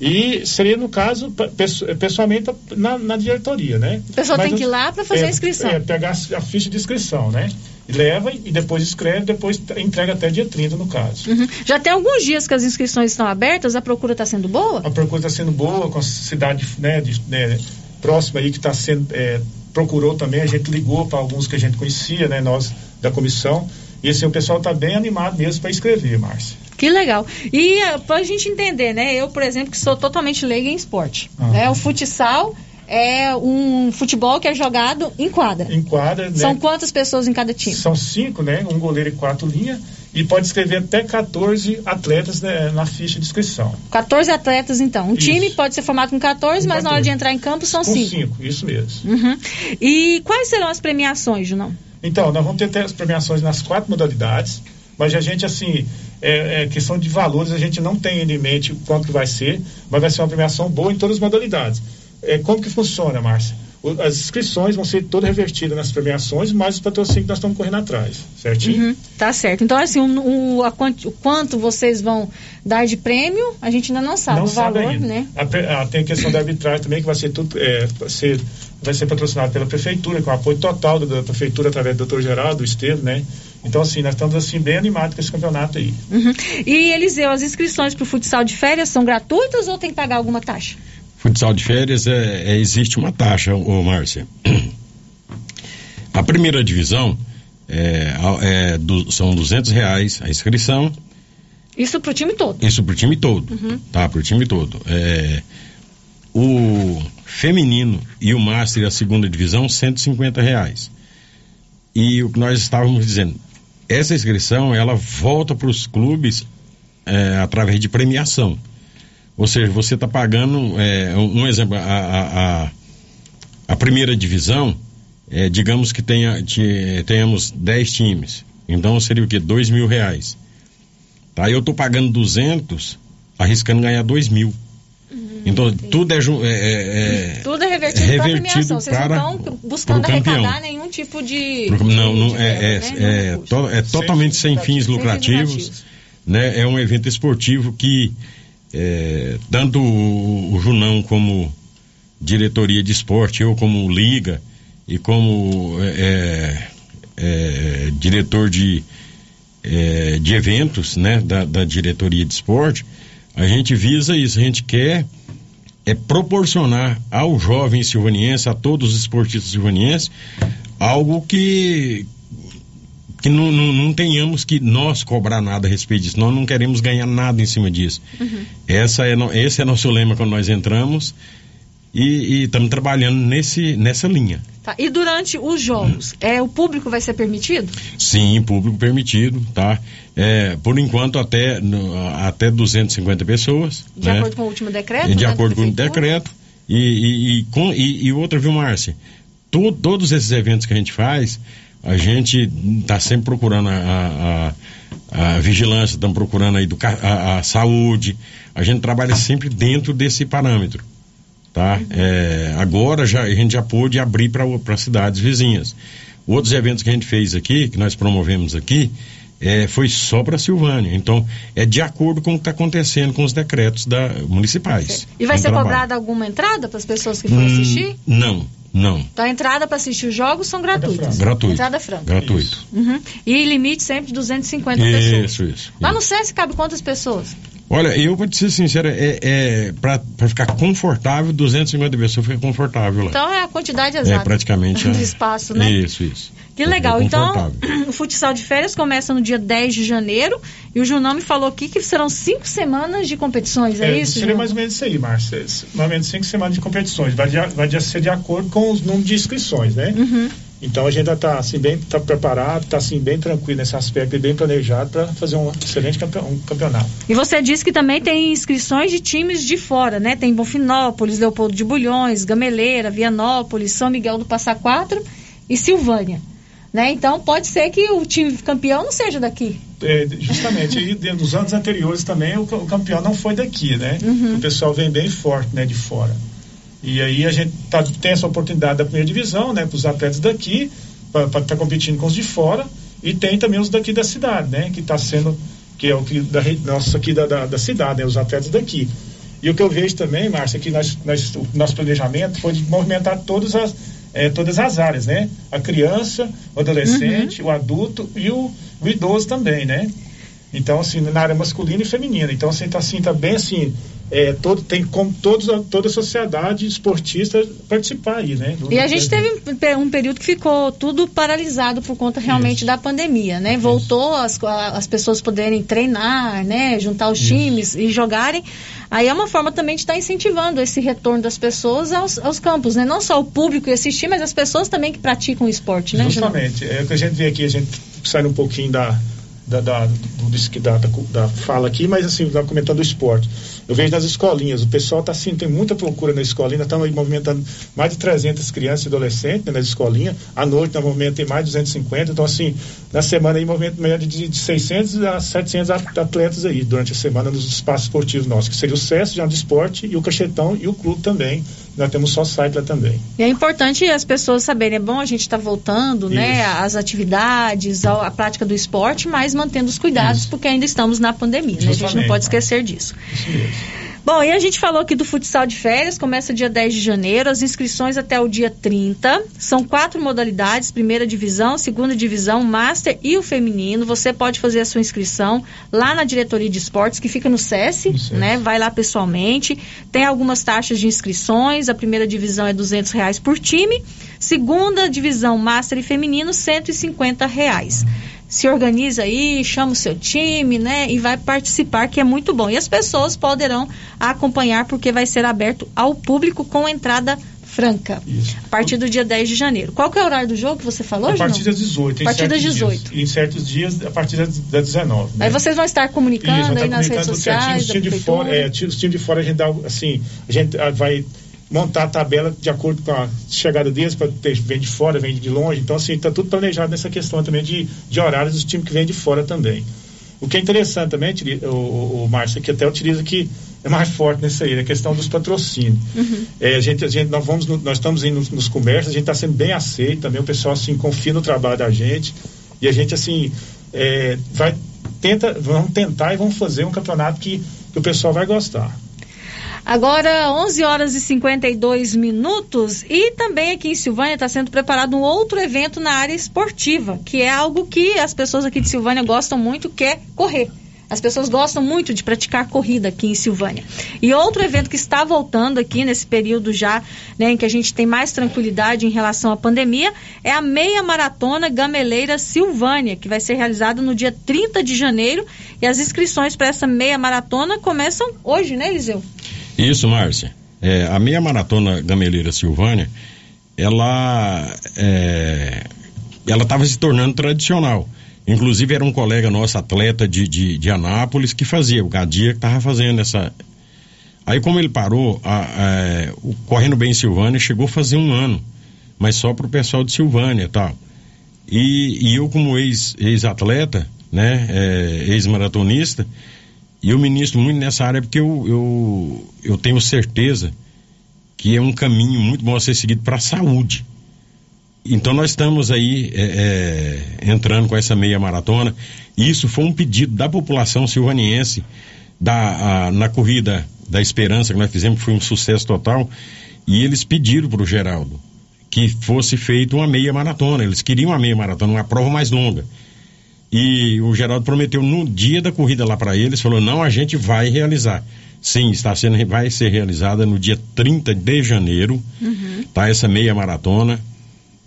E seria, no caso, pe- pesso- pessoalmente na, na diretoria, né? A pessoa Mas tem que ir lá pra fazer é, a inscrição. É, pegar a, ficha de inscrição, né? Leva e depois escreve, depois entrega até dia 30, no caso. Uhum. Já tem alguns dias que as inscrições estão abertas, a procura está sendo boa? A procura está sendo boa, com a cidade né, de- né, próxima aí que está sendo. é, procurou também, a gente ligou para alguns que a gente conhecia, né? Nós da comissão. E assim, o pessoal está bem animado mesmo para escrever, Márcia. Que legal. E para a gente entender, né? Eu, por exemplo, que sou totalmente leiga em esporte. Aham. Né? O futsal é um futebol que é jogado em quadra. Em quadra, né? São quantas pessoas em cada time? São cinco, né? Um goleiro e quatro linhas. E pode escrever até 14 atletas né, na ficha de inscrição. 14 atletas, então. Um Isso. time pode ser formado com 14, mas na hora de entrar em campo são Com 5. cinco, isso mesmo. Uhum. E quais serão as premiações, Junão? Então, nós vamos ter as premiações nas quatro modalidades, mas a gente, assim, é, é questão de valores, a gente não tem ainda em mente quanto que vai ser, mas vai ser uma premiação boa em todas as modalidades. É, como que funciona, Márcia? As inscrições vão ser todas revertidas nas premiações, mais os patrocínios que nós estamos correndo atrás, certinho? Uhum, tá certo. Então, assim, o, o- a quanti- o quanto vocês vão dar de prêmio, a gente ainda não sabe não o sabe valor, ainda. né? A a- tem a questão da arbitragem também, que vai ser tudo, é, vai ser, vai ser patrocinado pela prefeitura, com o apoio total da, da prefeitura através do doutor Geraldo, do Estevam, né? Então, assim, nós estamos assim bem animados com esse campeonato aí. Uhum. E, Eliseu, as inscrições para o futsal de férias são gratuitas ou tem que pagar alguma taxa? Futsal de férias é, é- existe uma taxa, ô Márcia. A primeira divisão é, é du- são 200 reais a inscrição, Isso para o time todo. isso pro time todo, Uhum. tá? Pro time todo. É, o feminino e o master a segunda divisão 150 reais. E o que nós estávamos dizendo, essa inscrição ela volta para os clubes é, através de premiação. Ou seja, você está pagando, é, um, exemplo, a, a, a, a primeira divisão, é, digamos que tenha, te- tenhamos 10 times. Então seria o quê? 2 mil reais. Tá? Eu estou pagando 200, arriscando ganhar 2 mil. Então tudo é, é- é- é- Tudo é revertido, é para revertido premiação. Vocês para- não estão buscando arrecadar nenhum tipo de. Não, não de é, é, verba, né? é, to- é totalmente sem fins lucrativos, né? É um evento esportivo que é, tanto o, o Junão como diretoria de esporte, eu como liga e como é, é, diretor de é, de eventos, né? Da, da diretoria de esporte, a gente visa isso, a gente quer é proporcionar ao jovem silvaniense, a todos os esportistas silvanienses, algo que que não, não, não tenhamos que nós cobrar nada a respeito disso. Nós não queremos ganhar nada em cima disso. Uhum. Essa é, esse é nosso lema quando nós entramos e estamos trabalhando nesse, nessa linha. Tá. E durante os jogos, é, o público vai ser permitido? Sim, público permitido, tá? É, por enquanto até, no- até 250 pessoas. De né? acordo com o último decreto? de né, acordo com o decreto. E, e, e, com, e, e outra, viu, Márcia? To- todos esses eventos que a gente faz, a gente está sempre procurando a, a, a vigilância, estamos procurando a, educa a, a saúde. A gente trabalha sempre dentro desse parâmetro. Tá? É, agora já, a gente já pôde abrir para cidades vizinhas. Outros eventos que a gente fez aqui, que nós promovemos aqui, é, foi só para Silvânia. Então, é de acordo com o que está acontecendo com os decretos da, municipais. E vai ser trabalho. cobrada alguma entrada para as pessoas que forem Hum, assistir? Não, não. Então a entrada para assistir os jogos são gratuitas. Gratuito. Entrada franca. Gratuito. Uhum. E limite sempre de 250 pessoas. Isso, isso. Lá no SESC cabe quantas pessoas? Olha, eu vou te ser sincero, é, é para ficar confortável, 250 pessoas fica confortável lá. Então é a quantidade exata. É praticamente. de espaço, né? Isso, isso. Que legal. Então, o futsal de férias começa no dia 10 de janeiro e o Junão me falou aqui que serão cinco semanas de competições, é, É, isso? seria Junão? mais ou menos isso aí, Márcia. Mais ou menos cinco semanas de competições. Vai, de, vai de ser de acordo com os números de inscrições, né? Uhum. Então a gente já está assim, bem tá preparado, está assim, bem tranquilo nesse aspecto e bem planejado para fazer um excelente campe- campeonato. E você disse que também tem inscrições de times de fora, né? Tem Bonfinópolis, Leopoldo de Bulhões, Gameleira, Vianópolis, São Miguel do Passa Quatro e Silvânia. Né? Então pode ser que o time campeão não seja daqui. É, justamente, e nos anos anteriores também o, o campeão não foi daqui, né? Uhum. O pessoal vem bem forte, né, de fora. E aí a gente tá, tem essa oportunidade da primeira divisão, né, para os atletas daqui, para estar competindo com os de fora, e tem também os daqui da cidade, né, que está sendo, que é o que da nosso aqui da, da, da cidade, né, os atletas daqui. E o que eu vejo também, Márcia, é que nós, nós, o nosso planejamento foi de movimentar todas as, eh, todas as áreas, né? A criança, o adolescente, o adulto e o, o idoso também, né? Então, assim, na área masculina e feminina. Então, assim, tá, assim, tá bem assim, é, todo, tem como todos, toda a sociedade esportista participar aí, né? Do- E a gente teve um um período que ficou tudo paralisado por conta realmente da pandemia, né? Voltou as, as pessoas poderem treinar, né? Juntar os times e jogarem. Aí é uma forma também de estar incentivando esse retorno das pessoas aos, aos campos, né? Não só o público ir assistir, mas as pessoas também que praticam o esporte, né? Justamente. É o que a gente vê aqui, a gente sai um pouquinho da, da, da, do, da, da, da fala aqui, mas assim, tá comentando do esporte. Eu vejo nas escolinhas, o pessoal tá assim, tem muita procura na escolinha, estamos aí movimentando mais de 300 crianças e adolescentes né, nas escolinhas. À noite, no momento, tem mais de 250. Então, assim, na semana aí, movimento de, de 600 a 700 at- atletas aí, durante a semana, nos espaços esportivos nossos, que seria o SESC, já de esporte, e o Cachetão e o clube também. Nós temos só site lá também. E é importante as pessoas saberem, é bom a gente estar voltando, né, às atividades, à prática do esporte, mas mantendo os cuidados, porque ainda estamos na pandemia, né? A gente não pode esquecer disso. Bom, e a gente falou aqui do futsal de férias, começa dia 10 de janeiro, as inscrições até o dia 30. São quatro modalidades: primeira divisão, segunda divisão, master e o feminino. Você pode fazer a sua inscrição lá na diretoria de esportes, que fica no SESI, né? Vai lá pessoalmente. Tem algumas taxas de inscrições. A primeira divisão é 200 reais por time. Segunda divisão, master e feminino, 150 reais se organiza aí, chama o seu time, né, e vai participar, que é muito bom. E as pessoas poderão acompanhar, porque vai ser aberto ao público com entrada franca. A partir do dia 10 de janeiro. Qual que é o horário do jogo que você falou, A partir das 18. em A partir das certos 18. Dias, em certos dias, a partir das, das 19. né? Aí vocês vão estar comunicando Isso, aí tá nas redes comunicando certinho. sociais Os times de fora, é, os times de fora a gente dá, assim, a gente ah, vai montar a tabela de acordo com a chegada deles, para vem de fora, vem de longe. Então, assim, está tudo planejado nessa questão também de, de horários dos times que vêm de fora também. O que é interessante também, o, o, o Márcio, que até utiliza que é mais forte nessa aí, a questão dos patrocínios. Uhum. É, a gente, a gente, nós, vamos nós estamos indo nos, nos comércios, a gente está sendo bem aceito também, o pessoal assim, confia no trabalho da gente e a gente assim é, vai tenta, vamos tentar e vamos fazer um campeonato que, que o pessoal vai gostar. Agora, 11 horas e 52 minutos. E também aqui em Silvânia está sendo preparado um outro evento na área esportiva, que é algo que as pessoas aqui de Silvânia gostam muito, que é correr. As pessoas gostam muito de praticar corrida aqui em Silvânia. E outro evento que está voltando aqui nesse período já, né, em que a gente tem mais tranquilidade em relação à pandemia, é a meia maratona Gameleira Silvânia, que vai ser realizada no dia 30 de janeiro. E as inscrições para essa meia maratona começam hoje, né, Eliseu? Isso, Márcia. É, a meia maratona Gameleira Silvânia, ela é, ela estava se tornando tradicional. Inclusive era um colega nosso, atleta de, de, de Anápolis, que fazia, o Gadia que estava fazendo essa. Aí como ele parou, a- a- o Correndo Bem Silvânia chegou a fazer um ano, mas só para o pessoal de Silvânia tal. E, e eu como ex- ex-atleta, né, é, ex-maratonista, e eu ministro muito nessa área porque eu, eu, eu tenho certeza que é um caminho muito bom a ser seguido para a saúde. Então nós estamos aí é, é, entrando com essa meia maratona. E isso foi um pedido da população silvaniense da, a- na corrida da esperança que nós fizemos, foi um sucesso total. E eles pediram para o Geraldo que fosse feita uma meia maratona. Eles queriam uma meia maratona, uma prova mais longa. E o Geraldo prometeu no dia da corrida lá para eles, falou: não, a gente vai realizar. Sim, está sendo, vai ser realizada no dia 30 de janeiro, Uhum. tá? Essa meia maratona.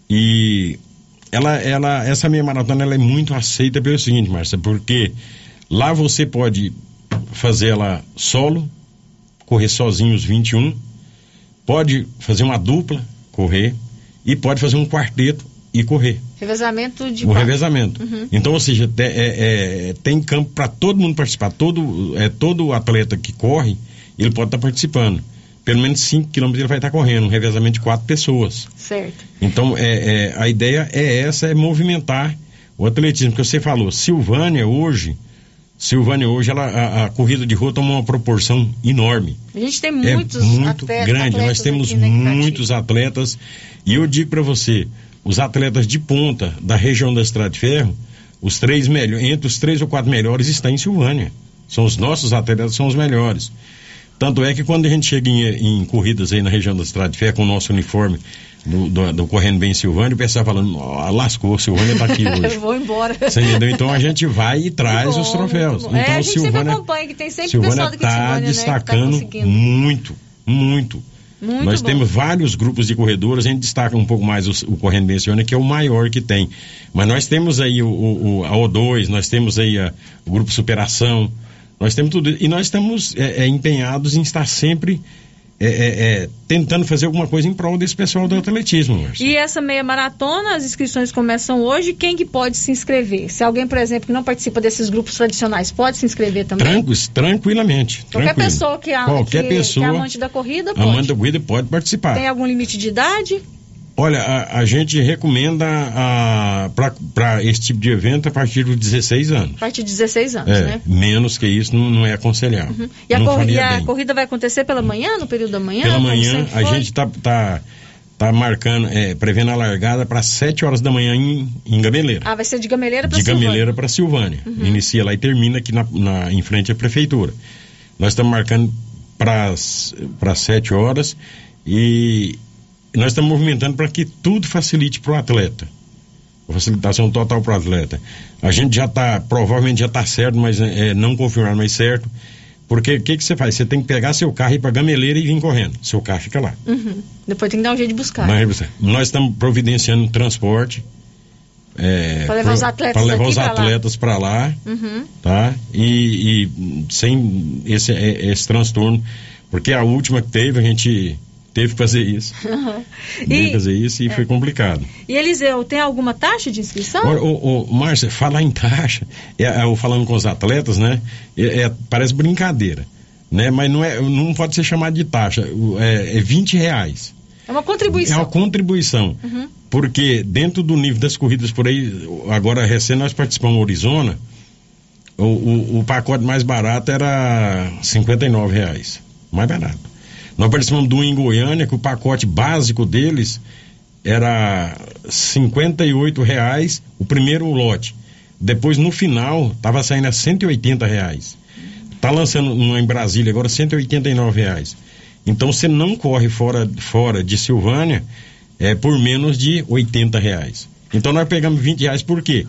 E ela, ela, essa meia maratona ela é muito aceita pelo seguinte, Márcia, porque lá você pode fazer ela solo, correr sozinho os 21, pode fazer uma dupla, correr, e pode fazer um quarteto e correr. Revezamento de O quatro. revezamento. Uhum. Então, ou seja, te- é- é- tem campo para todo mundo participar. Todo, é, todo atleta que corre, ele pode estar participando. Pelo menos 5 quilômetros ele vai estar correndo, um revezamento de quatro pessoas. Certo. Então, é, é, a ideia é essa, é movimentar o atletismo. Porque você falou, Silvânia hoje, Silvânia hoje, ela, a, a corrida de rua toma uma proporção enorme. A gente tem muitos é muito atleta- grande. atletas Nós temos aqui, né, que muitos atletas. E eu digo para você, os atletas de ponta da região da Estrada de Ferro, os três melhores, entre os três ou quatro melhores está em Silvânia. São os nossos atletas, são os melhores. Tanto é que quando a gente chega em, em corridas aí na região da Estrada de Ferro com o nosso uniforme do, do, do Correndo Bem Silvânia, o pessoal falando, "Ó, lascou, Silvânia tá aqui hoje. Eu vou embora. Você entendeu? Então a gente vai e traz bom, os troféus. bom. Então é, a gente sempre Silvânia, acompanha, que tem sempre Silvânia pessoal daqui de está Silvânia, né, que tá destacando conseguindo. muito, muito. Muito Nós bom. temos vários grupos de corredores, a gente destaca um pouco mais o, o Correndo Silvânia, que é o maior que tem. Mas nós temos aí o- o- a O2, nós temos aí a- o Grupo Superação, nós temos tudo. E nós estamos é, é, empenhados em estar sempre é, é, é, tentando fazer alguma coisa em prol desse pessoal do atletismo. E essa meia maratona, as inscrições começam hoje. Quem que pode se inscrever? Se alguém, por exemplo, que não participa desses grupos tradicionais, pode se inscrever também? Tranquilo, tranquilamente. Qualquer tranquilo. pessoa que, a, Qualquer que, pessoa, que é amante da corrida pode. Amanda Guida pode participar. Tem algum limite de idade? Olha, a, a gente recomenda para esse tipo de evento a partir dos 16 anos. A partir de 16 anos, É, né? menos que isso não, não é aconselhável. E, a, cor- e a corrida vai acontecer pela manhã, no período da manhã? Pela manhã, a gente tá, tá, tá marcando, é, prevendo a largada para 7 horas da manhã em, em Gameleira. Ah, vai ser de Gameleira para de Gameleira para Silvânia. Uhum. Inicia lá e termina aqui na, na- em frente à prefeitura. Nós estamos marcando para as 7 horas e nós estamos movimentando para que tudo facilite para o atleta. A facilitação total para o atleta. A gente já está, provavelmente já está certo, mas é, não confirmado, mas certo. Porque o que, que você faz? Você tem que pegar seu carro, ir para Gameleira e vir correndo. Seu carro fica lá. Uhum. Depois tem que dar um jeito de buscar. Mas nós estamos providenciando transporte. É, Pra levar os atletas pra levar os lá. atletas para lá, Uhum. tá? E, e sem esse, é, esse transtorno, porque a última que teve, a gente teve que fazer isso. Teve que fazer isso e foi complicado. e Eliseu, tem alguma taxa de inscrição? Ô, ô, ô, Márcia, falar em taxa, é, é, eu falando com os atletas, né? é- é- parece brincadeira, né? Mas não, é, não pode ser chamado de taxa, o- é, é 20 reais. É uma É contribuição. uma contribuição. Uhum. Porque dentro do nível das corridas por aí, agora recém nós participamos Arizona, o, o, o pacote mais barato era 59 reais. Mais barato. Nós participamos do em Goiânia, que o pacote básico deles era 58 reais o primeiro lote. Depois, no final, estava saindo a 180 reais. Está lançando em Brasília agora 189 reais. Então você não corre fora, fora de Silvânia é, por menos de 80 reais. Então nós pegamos 20 reais por quê?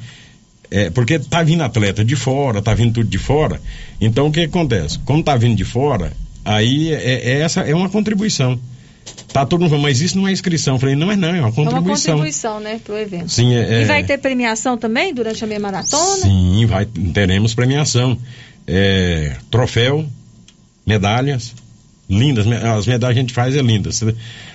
É, porque tá vindo atleta de fora, tá vindo tudo de fora. Então o que acontece? Como tá vindo de fora, aí é, é essa é uma contribuição. Tá todo mundo falando, mas isso não é inscrição. Eu falei, não é não, é uma É uma contribuição. contribuição, né, pro evento. Sim, é- E é- vai ter premiação também durante a meia maratona? Sim, vai, teremos premiação. É, troféu, medalhas, lindas. As medalhas que a gente faz é lindas.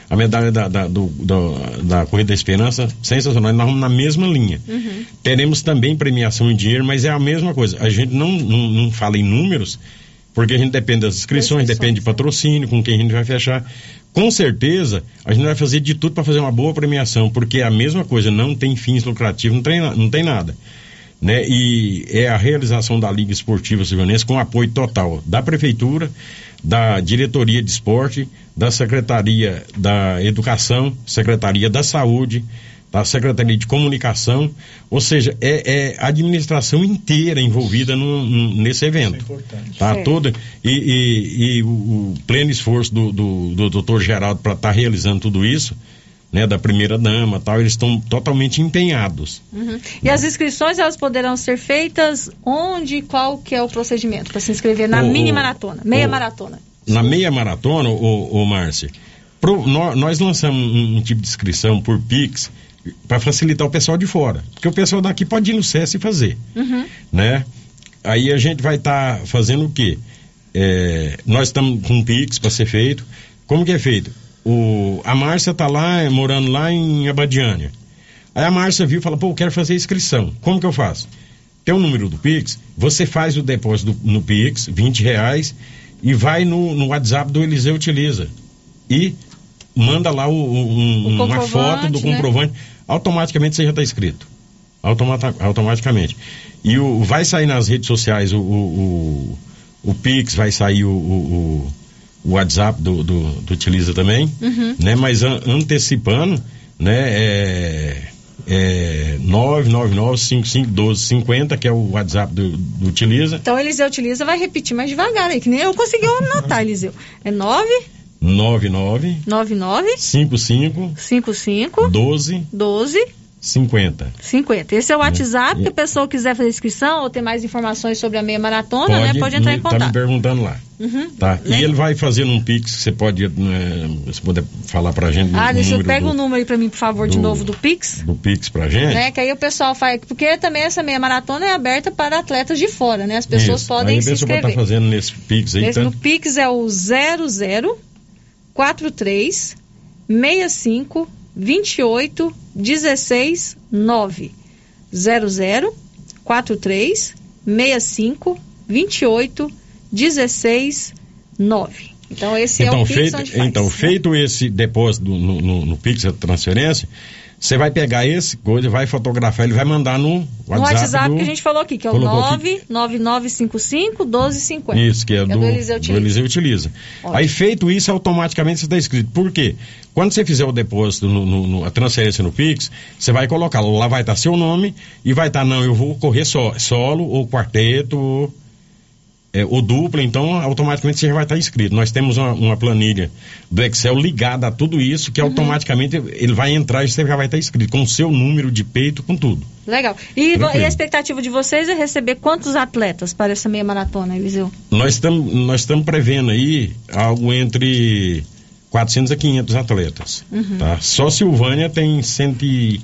A medalha da, da, do- do- da Corrida da Esperança, sensacional. Nós vamos na mesma linha. Uhum. Teremos também premiação em dinheiro, mas é a mesma coisa. A gente não, não, não fala em números, porque a gente depende das inscrições, depende de patrocínio, com quem a gente vai fechar. Com certeza, a gente vai fazer de tudo para fazer uma boa premiação, porque é a mesma coisa, não tem fins lucrativos, não tem, não tem nada. Né? E é a realização da Liga Esportiva Silvanense com apoio total da Prefeitura, da Diretoria de Esporte, da Secretaria da Educação, Secretaria da Saúde, da Secretaria de Comunicação, ou seja, é, é a administração inteira envolvida no- no- nesse evento. Tá Certo. toda e, e- e o, o pleno esforço do, do, do doutor Geraldo para estar realizando tudo isso, né, da primeira dama, tal, eles estão totalmente empenhados. Uhum. E as inscrições elas poderão ser feitas onde? Qual que é o procedimento para se inscrever na O- mini maratona, meia o- maratona? Na meia maratona, o, o Márcia, pro- nó- nós lançamos um, um tipo de inscrição por Pix para facilitar o pessoal de fora, porque o pessoal daqui pode ir no SESC e fazer. Uhum. né? Aí a gente vai estar fazendo o quê? É, nós estamos com um Pix para ser feito. Como que é feito? O, a Márcia tá lá, é, morando lá em Abadiânia. Aí a Márcia viu e falou, pô, eu quero fazer inscrição. Como que eu faço? Tem o número do Pix, você faz o depósito do- no Pix, 20 reais, e vai no, no WhatsApp do Eliseu Utiliza. E manda lá o- um- O uma foto do comprovante, né? Automaticamente você já está inscrito. Automata- automaticamente. E o, vai sair nas redes sociais o, o, o, o Pix, vai sair o, o, o WhatsApp do, do, do Utiliza também, Uhum. né? Mas an- antecipando, né? É, é 999-551250, que é o WhatsApp do, do Utiliza. Então Eliseu utiliza, vai repetir mais devagar aí, que nem eu consegui anotar, Eliseu. É 9 99 99 55 55 12 12 50. 50. Esse é o WhatsApp, E- que a pessoa quiser fazer inscrição ou ter mais informações sobre a meia maratona, né? Pode entrar em me- Tá me contato. perguntando lá. Uhum. Tá. E ele vai fazer um Pix, você pode, né, você puder falar pra gente Ah, o deixa eu pega o número aí pra mim, por favor, de do- novo do Pix. do Pix pra gente. Né, que aí o pessoal faz. Porque também essa meia maratona é aberta para atletas de fora, né? As pessoas Isso. podem aí se a pessoa pode inscrever. estar fazendo nesse Pix aí, Esse tá? no Pix é o 00 43 65 28 16 9. 00 43 65 28 16 9. Então esse é Então, o Pix feito, então feito esse depósito no, no, no Pix, a transferência, você vai pegar esse coisa, vai fotografar, ele vai mandar no WhatsApp. no WhatsApp do- que a gente falou aqui, que é o colocou aqui. 99955 1250. Isso, que é, do, do Eliseu do Utiliza. Eliseu Utiliza. Aí feito isso, automaticamente você está inscrito. Por quê? Quando você fizer o depósito, no, no- no- a transferência no Pix, você vai colocar, lá vai estar seu nome e vai estar, não, eu vou correr só, solo ou quarteto ou, é, ou dupla, então automaticamente você já vai estar inscrito. Nós temos uma, uma planilha do Excel ligada a tudo isso, Uhum. que automaticamente ele vai entrar e você já vai estar inscrito, com o seu número de peito, com tudo. Legal. E, e a expectativa de vocês é receber quantos atletas para essa meia maratona, Eliseu? Nós estamos nós estamos prevendo aí algo entre 400 a 500 atletas. Uhum. Tá? Só Silvânia tem cento e,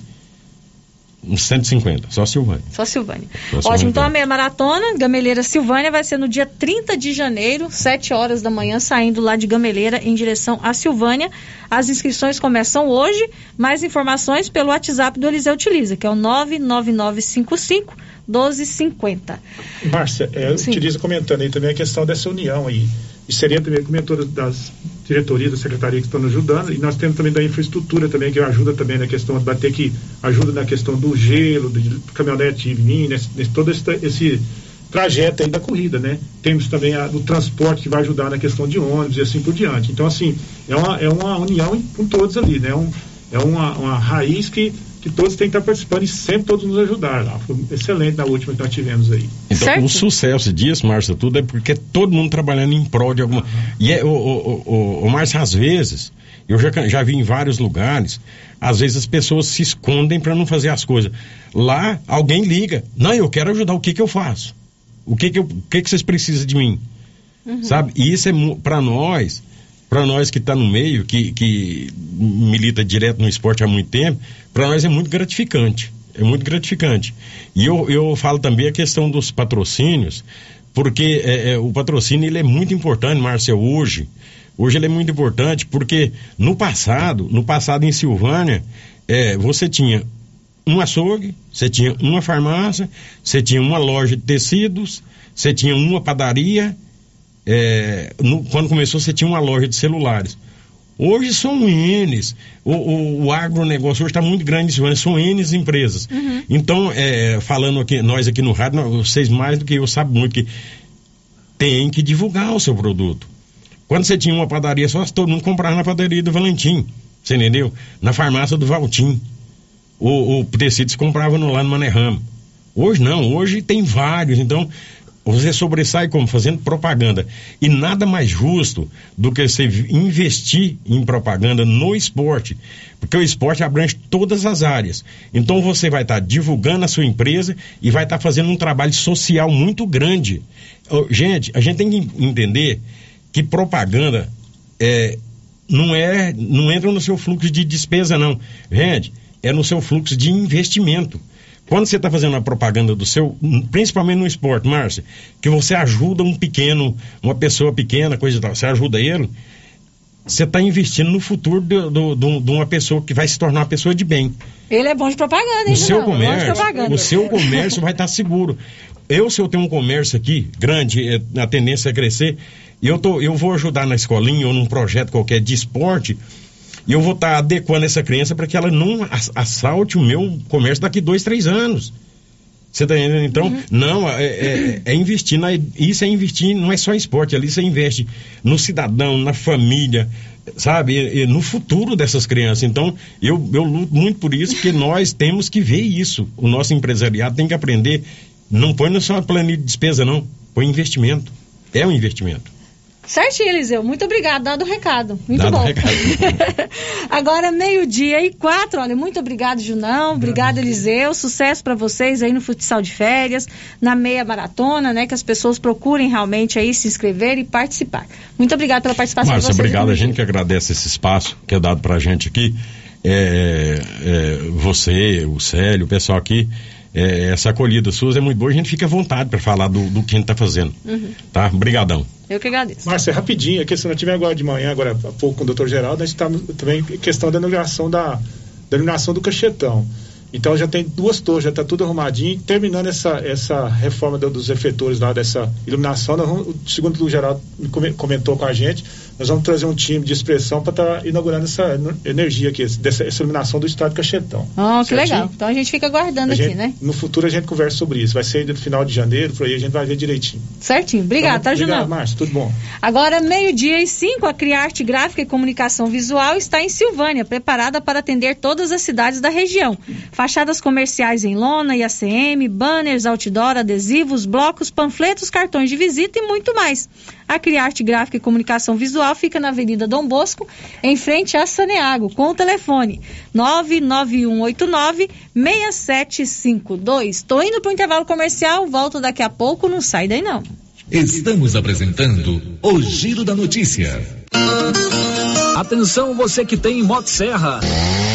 uns 150, só Silvânia. Só Silvânia. Só Ótimo, Silvânia. então a meia maratona, Gameleira Silvânia, vai ser no dia 30 de janeiro, 7 horas da manhã, saindo lá de Gameleira em direção a Silvânia. As inscrições começam hoje. Mais informações pelo WhatsApp do Eliseu Utiliza, que é o 99955 1250. Márcia, é, utiliza comentando aí também a questão dessa união aí. E seria também comentou das diretorias da secretaria que estão nos ajudando, e nós temos também da infraestrutura também, que ajuda também na questão de bater que ajuda na questão do gelo, do, caminhonete vir, nesse, nesse, todo esse, esse trajeto aí da corrida, né? Temos também a, o transporte que vai ajudar na questão de ônibus e assim por diante. Então, assim, é uma, é uma união com todos ali, né? Um, é uma, uma raiz que, que todos têm que estar participando e sempre todos nos ajudaram lá. Foi excelente na última que nós tivemos aí. Então, o sucesso disso, Márcia, tudo é porque é todo mundo trabalhando em prol de alguma. E é, o, o, o, o Márcia, às vezes, eu já, já vi em vários lugares, às vezes as pessoas se escondem para não fazer as coisas. Lá, alguém liga. Não, eu quero ajudar, o que que eu faço? O que que, eu, o que, que vocês precisam de mim? Sabe? E isso é para nós, para nós que está no meio, que, que milita direto no esporte há muito tempo, para nós é muito gratificante. É muito gratificante. E eu, eu falo também a questão dos patrocínios, porque é, é, o patrocínio ele é muito importante, Márcia, hoje. Hoje ele é muito importante porque no passado, no passado em Silvânia, é, você tinha um açougue, você tinha uma farmácia, você tinha uma loja de tecidos, você tinha uma padaria. É, no, quando começou, você tinha uma loja de celulares. Hoje são N's. O, o, o agronegócio hoje está muito grande, são N's empresas. Uhum. Então, é, falando aqui, nós aqui no rádio, vocês mais do que eu sabem muito que tem que divulgar o seu produto. Quando você tinha uma padaria só, todo mundo comprava na padaria do Valentim. Você entendeu? Na farmácia do Valtim. O, o tecido se comprava no, lá no Manerrama. Hoje não, hoje tem vários. Então, Você sobressai como? Fazendo propaganda. E nada mais justo do que você investir em propaganda no esporte. Porque o esporte abrange todas as áreas. Então você vai estar tá divulgando a sua empresa e vai estar tá fazendo um trabalho social muito grande. Gente, a gente tem que entender que propaganda é, não é não entra no seu fluxo de despesa, não. Gente, é no seu fluxo de investimento. Quando você está fazendo uma propaganda do seu, principalmente no esporte, Márcia, que você ajuda um pequeno, uma pessoa pequena, coisa e tal, você ajuda ele, você está investindo no futuro de, uma pessoa que vai se tornar uma pessoa de bem. Ele é bom de propaganda, hein? O seu não, comércio, é o seu comércio vai estar tá seguro. Eu, se eu tenho um comércio aqui grande, é, a tendência é crescer, e eu, tô, eu vou ajudar na escolinha ou num projeto qualquer de esporte, e eu vou estar tá adequando essa criança para que ela não assalte o meu comércio daqui dois, três anos. Você está entendendo? Então, uhum. não, é, é, é, investir, na, isso é investir, não é só esporte, ali você investe no cidadão, na família, sabe, e, e no futuro dessas crianças. Então, eu, eu luto muito por isso, porque nós temos que ver isso. O nosso empresariado tem que aprender, não põe só planilha de despesa, não, põe investimento. É um investimento. Certinho, Eliseu. Muito obrigado. Dado o recado. Muito Dado bom. Recado. Agora, meio-dia e quatro. Olha, muito obrigado, Junão. Obrigado, Eliseu. Sucesso para vocês aí no futsal de férias, na meia maratona, né? Que as pessoas procurem realmente aí se inscrever e participar. Muito obrigado pela participação Márcia, de vocês. obrigado. A gente que agradece esse espaço que é dado pra gente aqui. É, é, você, o Célio, o pessoal aqui é, essa acolhida sua é muito boa, a gente fica à vontade para falar do, do que a gente está fazendo. Uhum. Tá? Obrigadão. Eu que agradeço. Márcia, rapidinho, a questão, eu tive agora de manhã, agora há pouco com o doutor Geraldo, a gente está também questão da iluminação da, da iluminação do cachetão. Então já tem duas torres, já está tudo arrumadinho. Terminando essa, essa reforma do, dos efetores lá, dessa iluminação, vamos, segundo o Geraldo comentou com a gente, nós vamos trazer um time de expressão para estar tá inaugurando essa energia aqui, dessa, essa iluminação do estádio Cachetão. Oh, que legal. Então a gente fica aguardando aqui, né? No futuro a gente conversa sobre isso. Vai ser no final de janeiro, por aí a gente vai ver direitinho. Certinho. Obrigado, então, tá, Junão? Obrigado, Márcio. Tudo bom. Agora, meio-dia e cinco, a Criarte Gráfica e Comunicação Visual está em Silvânia, preparada para atender todas as cidades da região. Fachadas comerciais em lona e ACM, banners, outdoor, adesivos, blocos, panfletos, cartões de visita e muito mais. A Criarte Gráfica e Comunicação Visual fica na Avenida Dom Bosco, em frente a Saneago, com o telefone 99189 6752. Estou indo para o intervalo comercial, volto daqui a pouco, não sai daí não. Estamos apresentando o Giro da Notícia. Atenção você que tem Motosserra. Serra.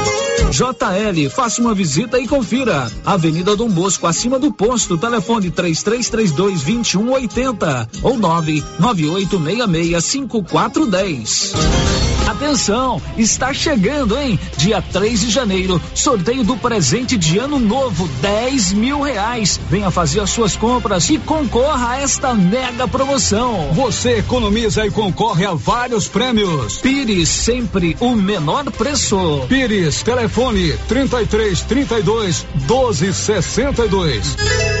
JL, faça uma visita e confira. Avenida Dom Bosco, acima do posto, telefone 3332 2180 ou 99866 5410. Atenção, está chegando, hein? Dia 3 de janeiro, sorteio do presente de ano novo, 10 mil reais. Venha fazer as suas compras e concorra a esta mega promoção. Você economiza e concorre a vários prêmios. Pires, sempre o menor preço. Pires, telefone 33 32 12 62.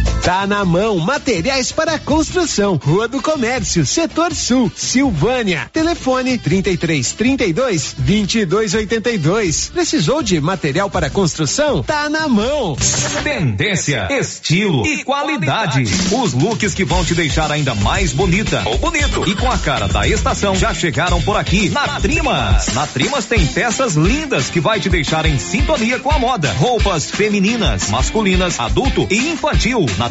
Tá na mão, materiais para construção. Rua do Comércio, Setor Sul, Silvânia. Telefone 33 32 22 82. Precisou de material para construção? Tá na mão. Tendência, estilo e qualidade. Os looks que vão te deixar ainda mais bonita ou bonito e com a cara da estação já chegaram por aqui na Trimas. Na Trimas tem peças lindas que vai te deixar em sintonia com a moda. Roupas femininas, masculinas, adulto e infantil. Na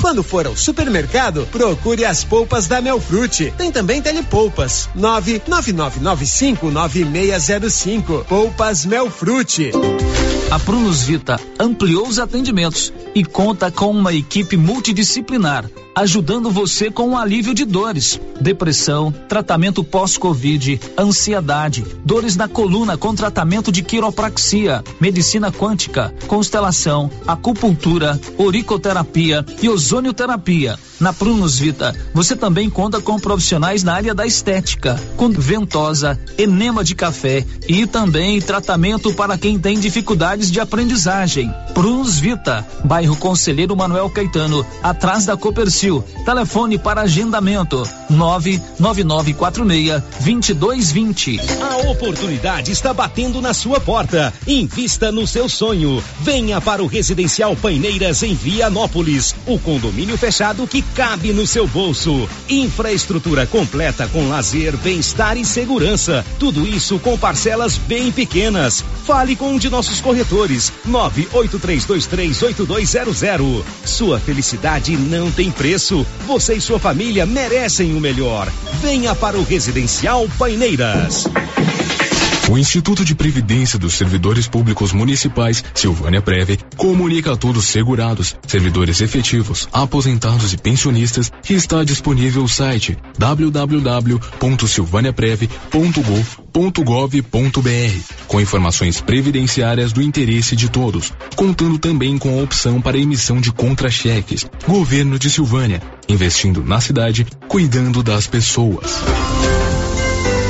Quando for ao supermercado, procure as polpas da Melfrute. Tem também telepolpas. 999959605. Polpas Melfrute. A Prunus Vita ampliou os atendimentos e conta com uma equipe multidisciplinar, ajudando você com o alívio de dores, depressão, tratamento pós-Covid, ansiedade, dores na coluna com tratamento de quiropraxia, medicina quântica, constelação, acupuntura, oricoterapia e ozonioterapia. Na Prunus Vita, você também conta com profissionais na área da estética, com ventosa, enema de café e também tratamento para quem tem dificuldades de aprendizagem. Prunus Vita, bairro Conselheiro Manuel Caetano, atrás da Copercil. Telefone para agendamento: 99946 2220. A oportunidade está batendo na sua porta. Invista no seu sonho. Venha para o Residencial Paineiras em Vianópolis, o condomínio fechado que cabe no seu bolso. Infraestrutura completa com lazer, bem-estar e segurança. Tudo isso com parcelas bem pequenas. Fale com um de nossos corretores. 983238200. Sua felicidade não tem preço. Você e sua família merecem o melhor. Venha para o Residencial Paineiras. O Instituto de Previdência dos Servidores Públicos Municipais, Silvânia Preve, comunica a todos os segurados, servidores efetivos, aposentados e pensionistas que está disponível o site www.silvaniapreve.gov.br com informações previdenciárias do interesse de todos, contando também com a opção para emissão de contra-cheques. Governo de Silvânia, investindo na cidade, cuidando das pessoas.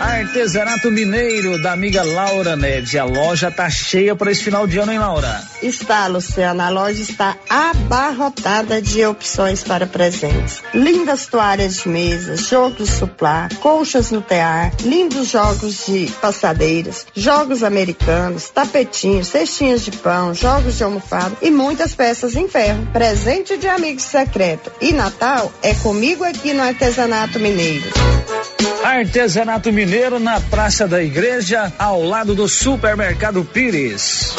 Artesanato Mineiro da amiga Laura Neves. A loja tá cheia para esse final de ano, hein, Laura? Está, Luciana. A loja está abarrotada de opções para presentes. Lindas toalhas de mesa, jogos suplá, colchas no tear, lindos jogos de passadeiras, jogos americanos, tapetinhos, cestinhas de pão, jogos de almofada e muitas peças em ferro. Presente de amigo secreto. E Natal é comigo aqui no Artesanato Mineiro. Artesanato Mineiro na Praça da Igreja, ao lado do Supermercado Pires.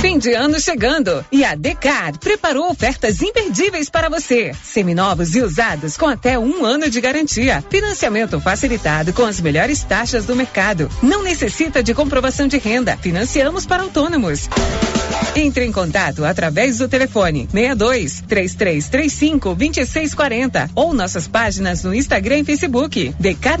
Fim de ano chegando e a Decar preparou ofertas imperdíveis para você. Seminovos e usados com até um ano de garantia. Financiamento facilitado com as melhores taxas do mercado. Não necessita de comprovação de renda. Financiamos para autônomos. Entre em contato através do telefone 62 3335 2640 ou nossas páginas no Instagram e Facebook. Decar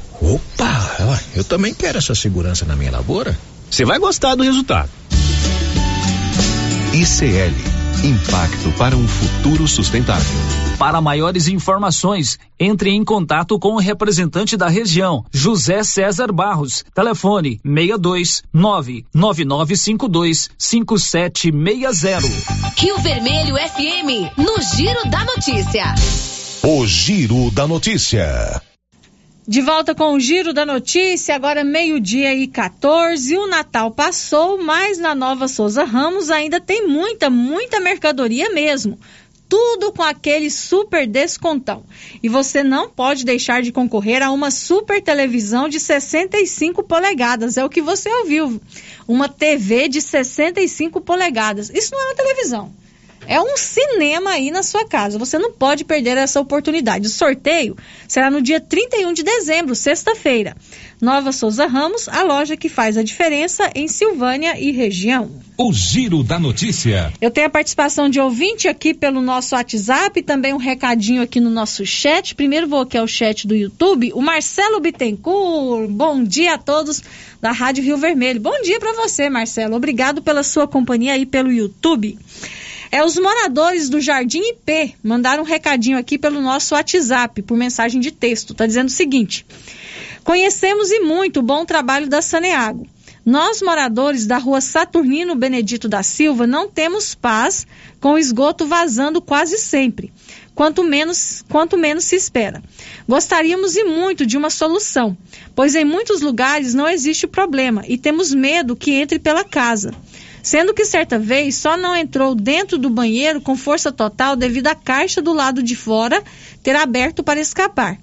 Opa, eu também quero essa segurança na minha lavoura. Você vai gostar do resultado. ICL Impacto para um futuro sustentável. Para maiores informações, entre em contato com o representante da região, José César Barros. Telefone 62 99952 5760. Rio Vermelho FM, no Giro da Notícia. O Giro da Notícia. De volta com o Giro da Notícia, agora meio-dia e 14. O Natal passou, mas na Nova Souza Ramos ainda tem muita, muita mercadoria mesmo. Tudo com aquele super descontão. E você não pode deixar de concorrer a uma super televisão de 65 polegadas. É o que você ouviu. Uma TV de 65 polegadas. Isso não é uma televisão. É um cinema aí na sua casa. Você não pode perder essa oportunidade. O sorteio será no dia 31 de dezembro, sexta-feira. Nova Souza Ramos, a loja que faz a diferença em Silvânia e região. O Giro da Notícia. Eu tenho a participação de ouvinte aqui pelo nosso WhatsApp e também um recadinho aqui no nosso chat. Primeiro vou aqui ao chat do YouTube. O Marcelo Bittencourt. Bom dia a todos da Rádio Rio Vermelho. Bom dia para você, Marcelo. Obrigado pela sua companhia aí pelo YouTube. É os moradores do Jardim IP mandaram um recadinho aqui pelo nosso WhatsApp, por mensagem de texto. Está dizendo o seguinte: Conhecemos e muito o bom trabalho da Saneago. Nós, moradores da rua Saturnino Benedito da Silva, não temos paz com o esgoto vazando quase sempre, quanto menos, quanto menos se espera. Gostaríamos e muito de uma solução, pois em muitos lugares não existe problema e temos medo que entre pela casa sendo que certa vez só não entrou dentro do banheiro com força total devido à caixa do lado de fora ter aberto para escapar.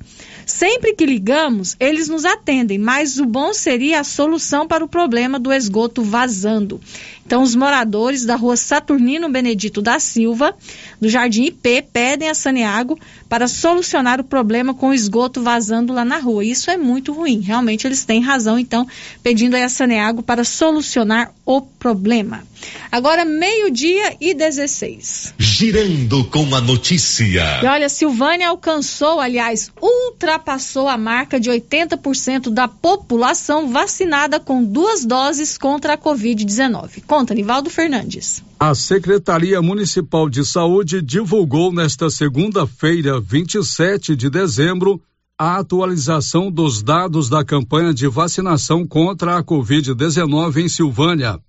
Sempre que ligamos, eles nos atendem, mas o bom seria a solução para o problema do esgoto vazando. Então, os moradores da rua Saturnino Benedito da Silva, do Jardim IP, pedem a Saneago para solucionar o problema com o esgoto vazando lá na rua. Isso é muito ruim. Realmente eles têm razão, então, pedindo a Saneago para solucionar o problema. Agora, meio-dia e 16. Girando com a notícia. E olha, Silvânia alcançou, aliás, ultrapassou a marca de 80% da população vacinada com duas doses contra a Covid-19. Conta, Nivaldo Fernandes. A Secretaria Municipal de Saúde divulgou nesta segunda-feira, 27 de dezembro, a atualização dos dados da campanha de vacinação contra a Covid-19 em Silvânia.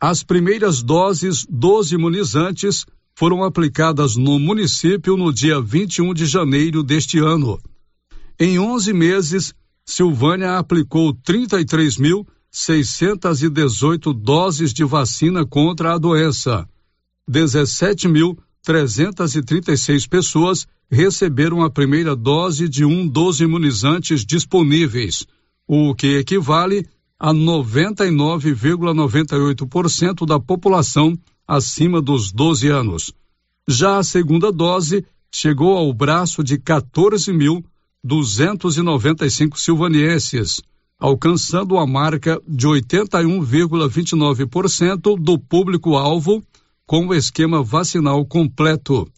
As primeiras doses dos imunizantes foram aplicadas no município no dia 21 de janeiro deste ano. Em 11 meses, Silvânia aplicou 33.618 doses de vacina contra a doença. 17.336 pessoas receberam a primeira dose de um dos imunizantes disponíveis, o que equivale a 99,98% da população acima dos 12 anos. Já a segunda dose chegou ao braço de 14.295 silvanienses, alcançando a marca de 81,29% do público-alvo com o esquema vacinal completo.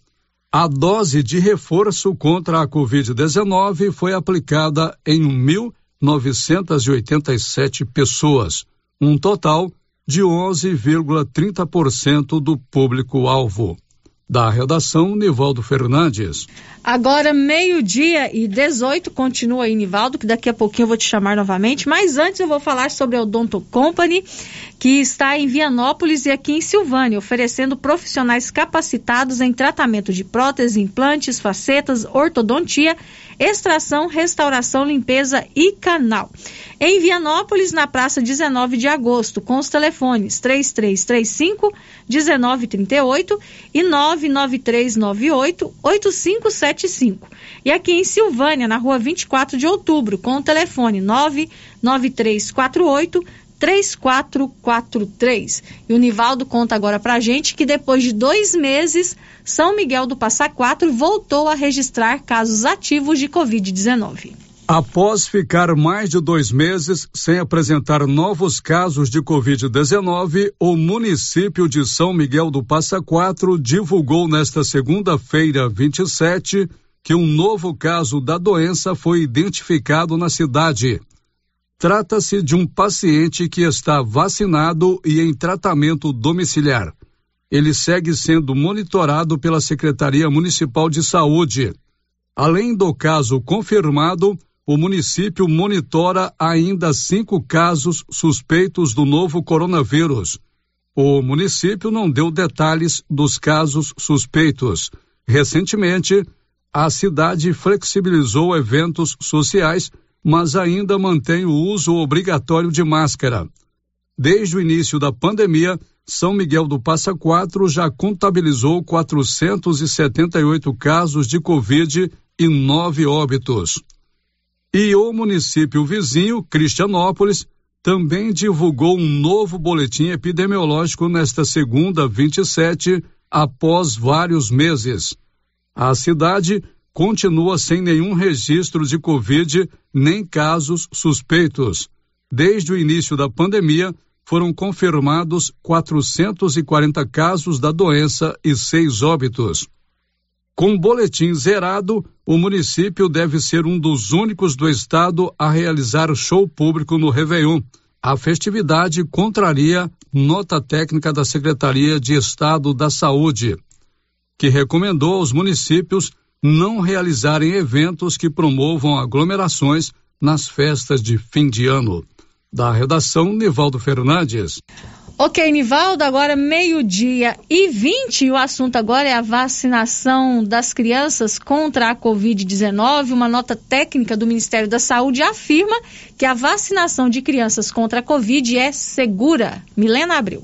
A dose de reforço contra a Covid-19 foi aplicada em 1.000 987 pessoas, um total de 11,30% do público-alvo. Da redação, Nivaldo Fernandes. Agora, meio-dia e 18, continua aí, Nivaldo, que daqui a pouquinho eu vou te chamar novamente. Mas antes eu vou falar sobre a Odonto Company, que está em Vianópolis e aqui em Silvânia, oferecendo profissionais capacitados em tratamento de próteses, implantes, facetas, ortodontia extração, restauração, limpeza e canal. Em Vianópolis, na praça 19 de agosto, com os telefones 3335 1938 e 99398 8575. E aqui em Silvânia, na rua 24 de outubro, com o telefone 99348 3443. E o Nivaldo conta agora pra gente que depois de dois meses, São Miguel do Passa Quatro voltou a registrar casos ativos de Covid-19. Após ficar mais de dois meses sem apresentar novos casos de Covid-19, o município de São Miguel do Passa Quatro divulgou nesta segunda-feira, 27, que um novo caso da doença foi identificado na cidade. Trata-se de um paciente que está vacinado e em tratamento domiciliar. Ele segue sendo monitorado pela Secretaria Municipal de Saúde. Além do caso confirmado, o município monitora ainda cinco casos suspeitos do novo coronavírus. O município não deu detalhes dos casos suspeitos. Recentemente, a cidade flexibilizou eventos sociais mas ainda mantém o uso obrigatório de máscara. Desde o início da pandemia, São Miguel do Passa Quatro já contabilizou 478 casos de Covid e nove óbitos. E o município vizinho, Cristianópolis, também divulgou um novo boletim epidemiológico nesta segunda, 27, após vários meses. A cidade continua sem nenhum registro de Covid nem casos suspeitos. Desde o início da pandemia, foram confirmados 440 casos da doença e seis óbitos. Com o boletim zerado, o município deve ser um dos únicos do estado a realizar show público no Réveillon. A festividade contraria nota técnica da Secretaria de Estado da Saúde, que recomendou aos municípios não realizarem eventos que promovam aglomerações nas festas de fim de ano. Da redação, Nivaldo Fernandes. Ok, Nivaldo, agora meio-dia e 20. O assunto agora é a vacinação das crianças contra a Covid-19. Uma nota técnica do Ministério da Saúde afirma que a vacinação de crianças contra a Covid é segura. Milena Abreu.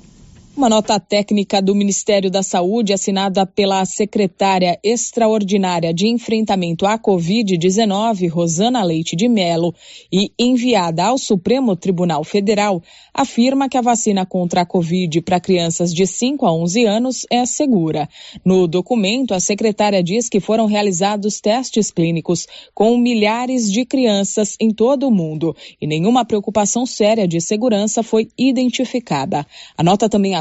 Uma nota técnica do Ministério da Saúde, assinada pela secretária extraordinária de enfrentamento à Covid-19, Rosana Leite de Melo, e enviada ao Supremo Tribunal Federal, afirma que a vacina contra a Covid para crianças de 5 a 11 anos é segura. No documento, a secretária diz que foram realizados testes clínicos com milhares de crianças em todo o mundo e nenhuma preocupação séria de segurança foi identificada. A nota também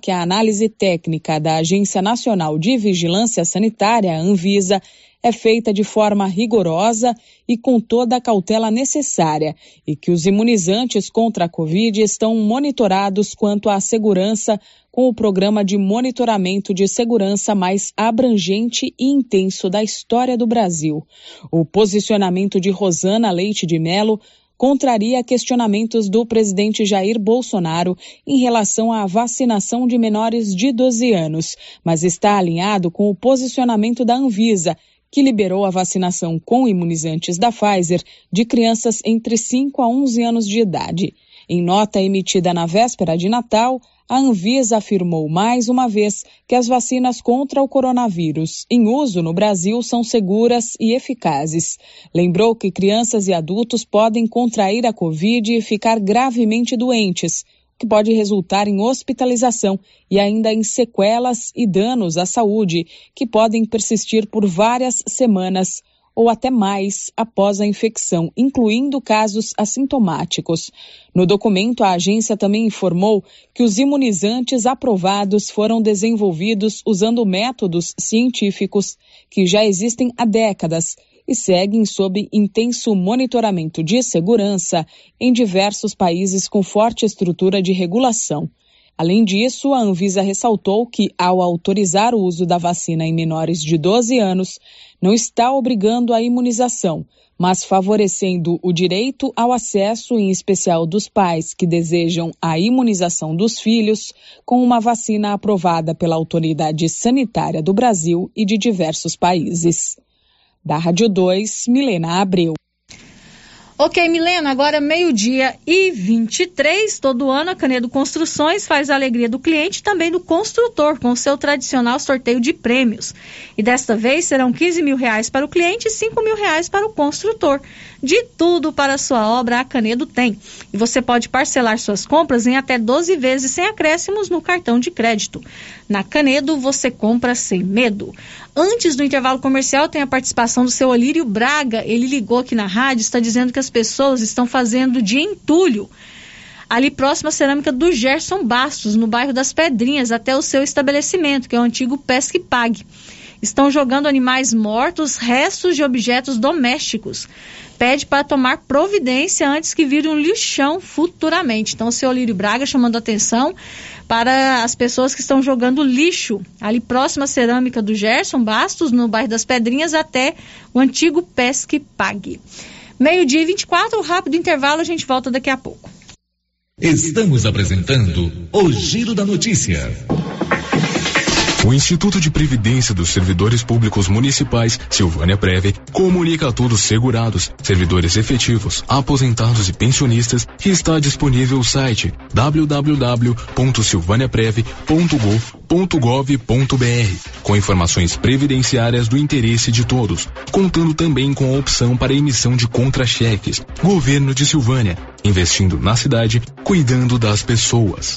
que a análise técnica da Agência Nacional de Vigilância Sanitária, Anvisa, é feita de forma rigorosa e com toda a cautela necessária e que os imunizantes contra a Covid estão monitorados quanto à segurança com o programa de monitoramento de segurança mais abrangente e intenso da história do Brasil. O posicionamento de Rosana Leite de Mello contraria questionamentos do presidente Jair Bolsonaro em relação à vacinação de menores de 12 anos, mas está alinhado com o posicionamento da Anvisa, que liberou a vacinação com imunizantes da Pfizer de crianças entre 5 a 11 anos de idade. Em nota emitida na véspera de Natal, a Anvisa afirmou mais uma vez que as vacinas contra o coronavírus em uso no Brasil são seguras e eficazes. Lembrou que crianças e adultos podem contrair a Covid e ficar gravemente doentes, que pode resultar em hospitalização e ainda em sequelas e danos à saúde, que podem persistir por várias semanas ou até mais após a infecção, incluindo casos assintomáticos. No documento, a agência também informou que os imunizantes aprovados foram desenvolvidos usando métodos científicos que já existem há décadas e seguem sob intenso monitoramento de segurança em diversos países com forte estrutura de regulação. Além disso, a Anvisa ressaltou que, ao autorizar o uso da vacina em menores de 12 anos, não está obrigando a imunização, mas favorecendo o direito ao acesso, em especial dos pais que desejam a imunização dos filhos, com uma vacina aprovada pela Autoridade Sanitária do Brasil e de diversos países. Da Rádio 2, Milena Abreu. Ok, Milena, agora meio-dia e 23. Todo ano a Canedo Construções faz a alegria do cliente e também do construtor com seu tradicional sorteio de prêmios. E desta vez serão 15 mil reais para o cliente e 5 mil reais para o construtor. De tudo para a sua obra, a Canedo tem. E você pode parcelar suas compras em até 12 vezes sem acréscimos no cartão de crédito. Na Canedo, você compra sem medo. Antes do intervalo comercial, tem a participação do seu Olírio Braga. Ele ligou aqui na rádio, está dizendo que as pessoas estão fazendo de entulho ali próximo à cerâmica do Gerson Bastos, no bairro das Pedrinhas, até o seu estabelecimento, que é o antigo Pesque Pague. Estão jogando animais mortos, restos de objetos domésticos pede para tomar providência antes que vire um lixão futuramente. Então, o senhor Lírio Braga chamando atenção para as pessoas que estão jogando lixo ali próximo à cerâmica do Gerson Bastos, no bairro das Pedrinhas, até o antigo Pesque Pague. Meio-dia e 24, rápido intervalo, a gente volta daqui a pouco. Estamos apresentando o Giro da Notícia. O Instituto de Previdência dos Servidores Públicos Municipais, Silvânia Preve, comunica a todos segurados, servidores efetivos, aposentados e pensionistas que está disponível o site www.silvaniapreve.gov.br com informações previdenciárias do interesse de todos, contando também com a opção para emissão de contra-cheques. Governo de Silvânia, investindo na cidade, cuidando das pessoas.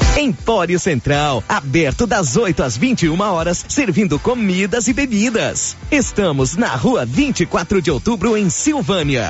Empório Central, aberto das 8 às 21 horas, servindo comidas e bebidas. Estamos na rua 24 de outubro, em Silvânia.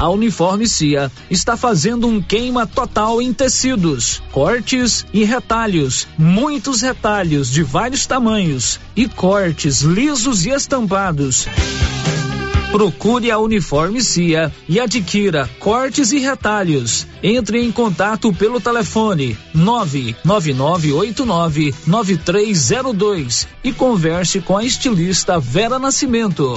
A Uniforme Cia está fazendo um queima total em tecidos, cortes e retalhos, muitos retalhos de vários tamanhos e cortes lisos e estampados. Procure a Uniforme Cia e adquira cortes e retalhos. Entre em contato pelo telefone 999899302 e converse com a estilista Vera Nascimento.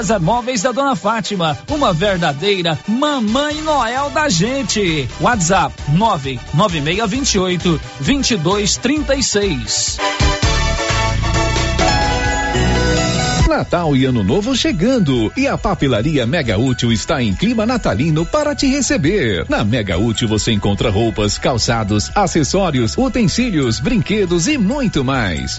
César Móveis da Dona Fátima, uma verdadeira mamãe Noel da gente. WhatsApp 99628 2236. Natal e Ano Novo chegando e a Papelaria Mega Útil está em clima natalino para te receber. Na Mega Útil você encontra roupas, calçados, acessórios, utensílios, brinquedos e muito mais.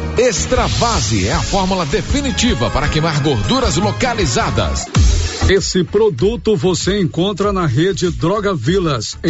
Extravase é a fórmula definitiva para queimar gorduras localizadas. Esse produto você encontra na rede Droga Vilas, em